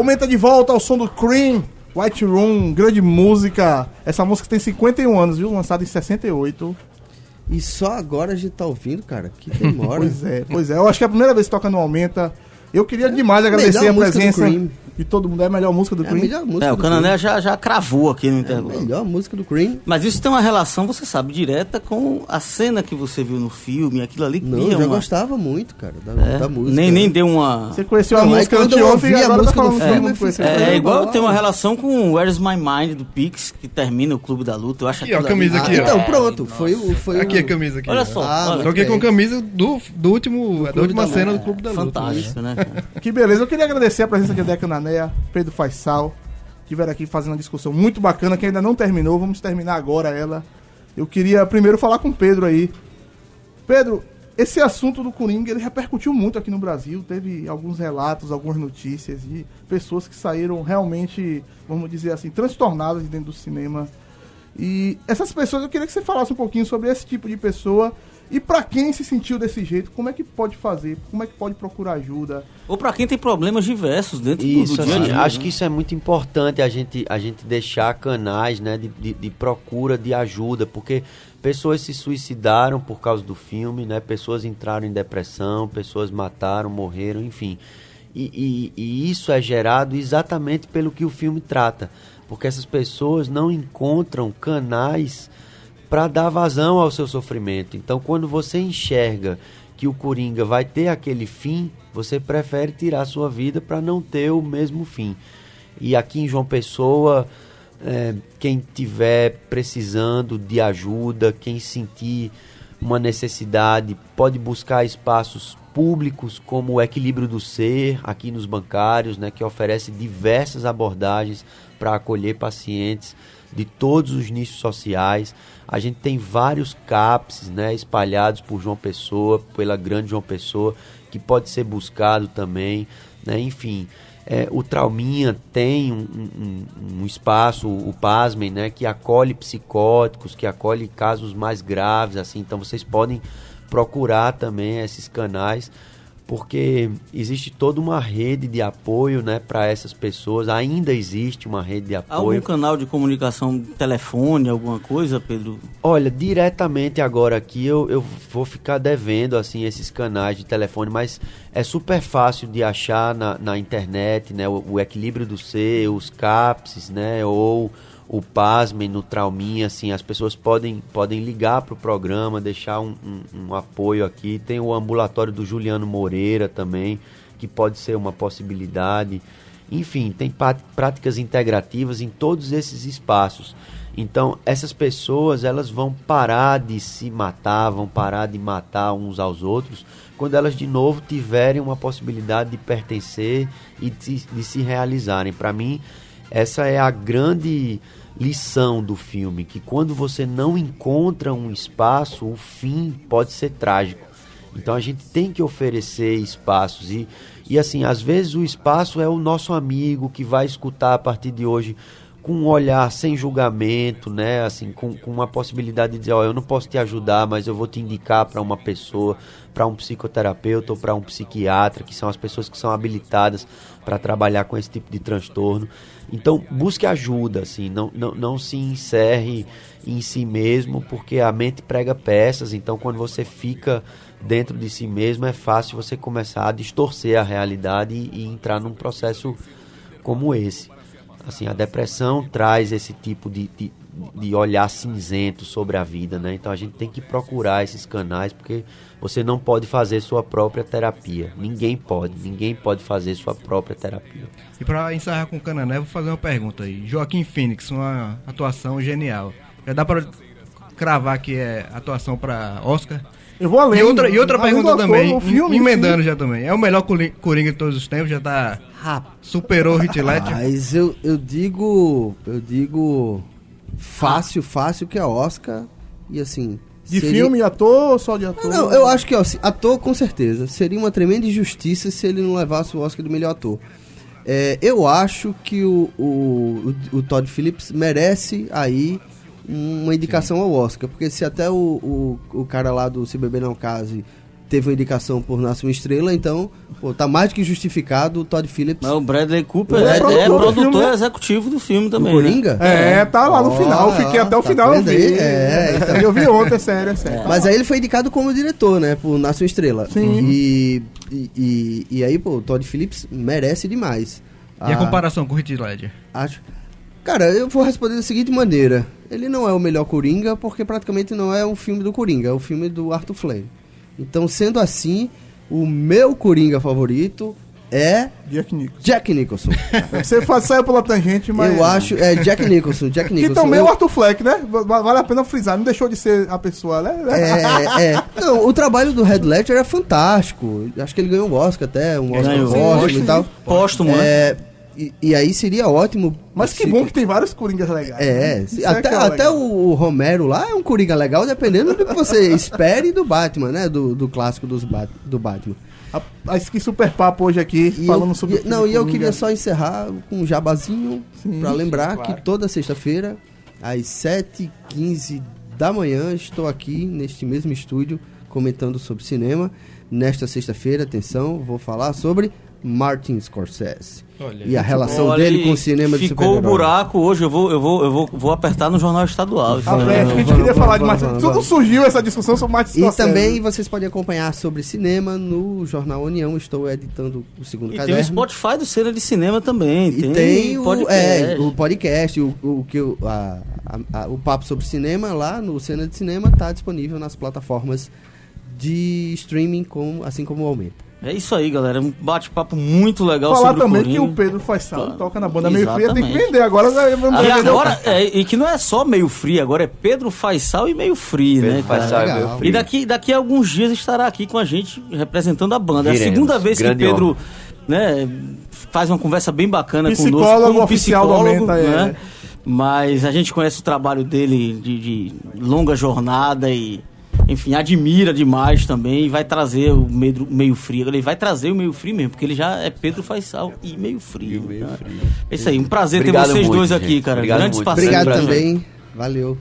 Aumenta de volta ao som do Cream, White Room, grande música. Essa música tem 51 anos, viu? Lançada em 68. E só agora a gente tá ouvindo, cara. Que demora. Pois é, pois é. Eu acho que é a primeira vez que toca no Aumenta. Eu queria demais agradecer a presença Cream. de todo mundo. É a melhor música do É a Cream. melhor música É, o do Canané já, já cravou aqui no Cream. É a intervalo. melhor música do Cream. Mas isso tem uma relação, você sabe, direta com a cena que você viu no filme, aquilo ali Não, eu já uma... gostava muito, cara, da, É, da música. nem, nem deu uma... Você conheceu a Não, aí música anteontem e a agora tá música falando que filme, fiquei- É, Eu igual tem uma relação com Where's My Mind do Pix, que termina o Clube da Luta. Eu acho Aqui, ó, a ali- camisa Ah, aqui, ó. então, pronto. Foi o. Foi Aqui o... a camisa aqui. Olha só, Ah, olha, bem. com a camisa do, do último, da Clube última da cena do Clube da Luta. fantástico, né? Que beleza. Eu queria agradecer a presença de André Cananéia, Pedro Faisal. Estiveram aqui fazendo uma discussão muito bacana que ainda não terminou. Vamos terminar agora ela. Eu queria primeiro falar com o Pedro aí. Pedro, esse assunto do Coringa ele repercutiu muito aqui no Brasil. Teve alguns relatos, algumas notícias de pessoas que saíram realmente, vamos dizer assim, transtornadas de dentro do cinema. E essas pessoas, eu queria que você falasse um pouquinho sobre esse tipo de pessoa e pra quem se sentiu desse jeito, como é que pode fazer, como é que pode procurar ajuda. Ou pra quem tem problemas diversos dentro do- Isso, do, dia a assim, dia. acho né? que isso é muito importante a gente, a gente deixar canais né, de, de, de procura de ajuda, porque pessoas se suicidaram por causa do filme, né, pessoas entraram em depressão, pessoas mataram, morreram, enfim. E, e- e isso é gerado exatamente pelo que o filme trata, porque essas pessoas não encontram canais para dar vazão ao seu sofrimento. Então, quando você enxerga que o Coringa vai ter aquele fim, você prefere tirar sua vida para não ter o mesmo fim. E aqui em João Pessoa, é, quem tiver precisando de ajuda, quem sentir uma necessidade, pode buscar espaços públicos como o Equilíbrio do Ser, aqui nos bancários, né, que oferece diversas abordagens para acolher pacientes de todos os nichos sociais. A gente tem vários CAPS né, espalhados por João Pessoa, pela grande João Pessoa, que pode ser buscado também. Né? Enfim, é, o Trauminha tem um, um- um espaço, o Pasmem, né, que acolhe psicóticos, que acolhe casos mais graves, assim. Então vocês podem procurar também esses canais, porque existe toda uma rede de apoio, né, para essas pessoas. Ainda existe uma rede de Algum apoio. canal de comunicação, telefone, alguma coisa, Pedro? Olha, diretamente agora aqui eu, eu vou ficar devendo assim esses canais de telefone, mas é super fácil de achar na, na internet, né? O, o equilíbrio do ser, os CAPS, né? Ou o Pasmem no Trauminha, assim, as pessoas podem, podem ligar para o programa, deixar um, um- um apoio aqui. Tem o ambulatório do Juliano Moreira também, que pode ser uma possibilidade. Enfim, tem práticas integrativas em todos esses espaços. Então, essas pessoas, elas vão parar de se matar, vão parar de matar uns aos outros, quando elas de novo tiverem uma possibilidade de pertencer e de, de se realizarem. Para mim, essa é a grande lição do filme, que quando você não encontra um espaço, o fim pode ser trágico. Então a gente tem que oferecer espaços e, e assim, às vezes o espaço é o nosso amigo que vai escutar a partir de hoje com um olhar sem julgamento, né? Assim, com, com uma possibilidade de dizer, ó, eu não posso te ajudar, mas eu vou te indicar para uma pessoa, para um psicoterapeuta ou para um psiquiatra, que são as pessoas que são habilitadas para trabalhar com esse tipo de transtorno. Então, busque ajuda, assim, não, não, não se encerre em si mesmo, porque a mente prega peças, então quando você fica dentro de si mesmo, é fácil você começar a distorcer a realidade e, e entrar num processo como esse. Assim, a depressão traz esse tipo de, de, de olhar cinzento sobre a vida, né? Então a gente tem que procurar esses canais, porque você não pode fazer sua própria terapia. Ninguém pode, ninguém pode fazer sua própria terapia. E pra encerrar com o Canané, vou fazer uma pergunta aí. Joaquim Phoenix, uma atuação genial. Já dá pra cravar que é atuação pra Oscar? Eu vou além. E outra, e outra pergunta ator, também, filme, emendando sim. já também. É o melhor Cori- Coringa de todos os tempos, já tá. Superou o Heath Ledger. Mas eu, eu digo. Eu digo. Fácil, fácil que é Oscar. E assim. De seria- filme, ator ou só de ator? Não, eu acho que, ó, se- ator com certeza. Seria uma tremenda injustiça se ele não levasse o Oscar do melhor ator. É, eu acho que o, o, o, o Todd Phillips merece aí uma indicação ao Oscar. Porque se até o, o, o cara lá do Se Beber Não Case teve uma indicação por Nasce uma Estrela, então, pô, tá mais do que justificado o Todd Phillips. Mas o Bradley Cooper é é, é produtor do produtor filme, né? executivo do filme do também. né? Coringa? É, tá lá no Ó, final. Fiquei ó, até o tá final, eu vi. aí? É, então. Eu vi ontem, é sério, é sério. Mas aí ele foi indicado como diretor, né? Por Nasce uma Estrela. Sim. E, e, e, e aí, pô, o Todd Phillips merece demais. E a Ah, comparação com o Heath Ledger? Acho. Cara, eu vou responder da seguinte maneira. Ele não é o melhor Coringa, porque praticamente não é um filme do Coringa, é um filme do Arthur Fleck. Então, sendo assim, o meu Coringa favorito é Jack Nicholson. Jack Nicholson. Você faz, saiu pela tangente, mas. Eu acho, é Jack Nicholson, Jack Que Nicholson. também é o Arthur Fleck, né? Va- Vale a pena frisar, não deixou de ser a pessoa, né? É, é. Não, o trabalho do Red Ledger é fantástico. Acho que ele ganhou um Oscar até, um Oscar póstumo e tal. Póstumo, né? É, e, e aí seria ótimo. Mas que se- bom que tem vários Coringas legais. É, né? até, é até legal. o Romero lá é um Coringa legal, dependendo do que você espere do Batman, né? Do, do clássico dos Bat, do Batman. A, a que super papo hoje aqui, E falando eu, sobre. e- Não, e eu queria só encerrar com um jabazinho pra lembrar sim, claro. que toda sexta-feira, às 7h15 da manhã, estou aqui neste mesmo estúdio comentando sobre cinema. Nesta sexta-feira, atenção, vou falar sobre Martin Scorsese. Olha, e a relação Olha, dele com o cinema de Ficou o buraco hoje, eu vou, eu vou, eu vou, vou apertar no jornal estadual. Ah, é, a gente queria vamos, falar de vamos, Martin. Tudo surgiu essa discussão sobre Martin E Scorsese. também vocês podem acompanhar sobre cinema no Jornal União. Estou editando o segundo E tem o caderno. Spotify do Cena de Cinema também. E tem, tem, o, podcast. é, o podcast, o, o, que o- a- a- a- o papo sobre cinema lá no Cena de Cinema está disponível nas plataformas de streaming, com, assim como o Aumento. É isso aí, galera. Um bate-papo muito legal Falar sobre também o que o Pedro faz sal, toca na banda meio fria, tem que vender. Agora vamos E vender. agora, é, e que não é só meio frio, agora é Pedro Faisal e meio frio, Pedro né, cara? Faisal e meio frio. E daqui, daqui a alguns dias estará aqui com a gente representando a banda. é a Viremos. segunda vez que Grande Pedro honra. né, faz uma conversa bem bacana Psicólogo conosco como oficial do psicólogo, Aumenta, é. né? Mas a gente conhece o trabalho dele de, de longa jornada e, enfim, admira demais também e vai trazer o meio, meio frio. Ele vai trazer o meio frio mesmo, porque ele já é Pedro Faisal e meio frio. meio né? frio. É isso aí, um prazer Obrigado ter vocês muito, dois gente. aqui, cara. Obrigado Grandes muito. parceiros. Obrigado também. Valeu.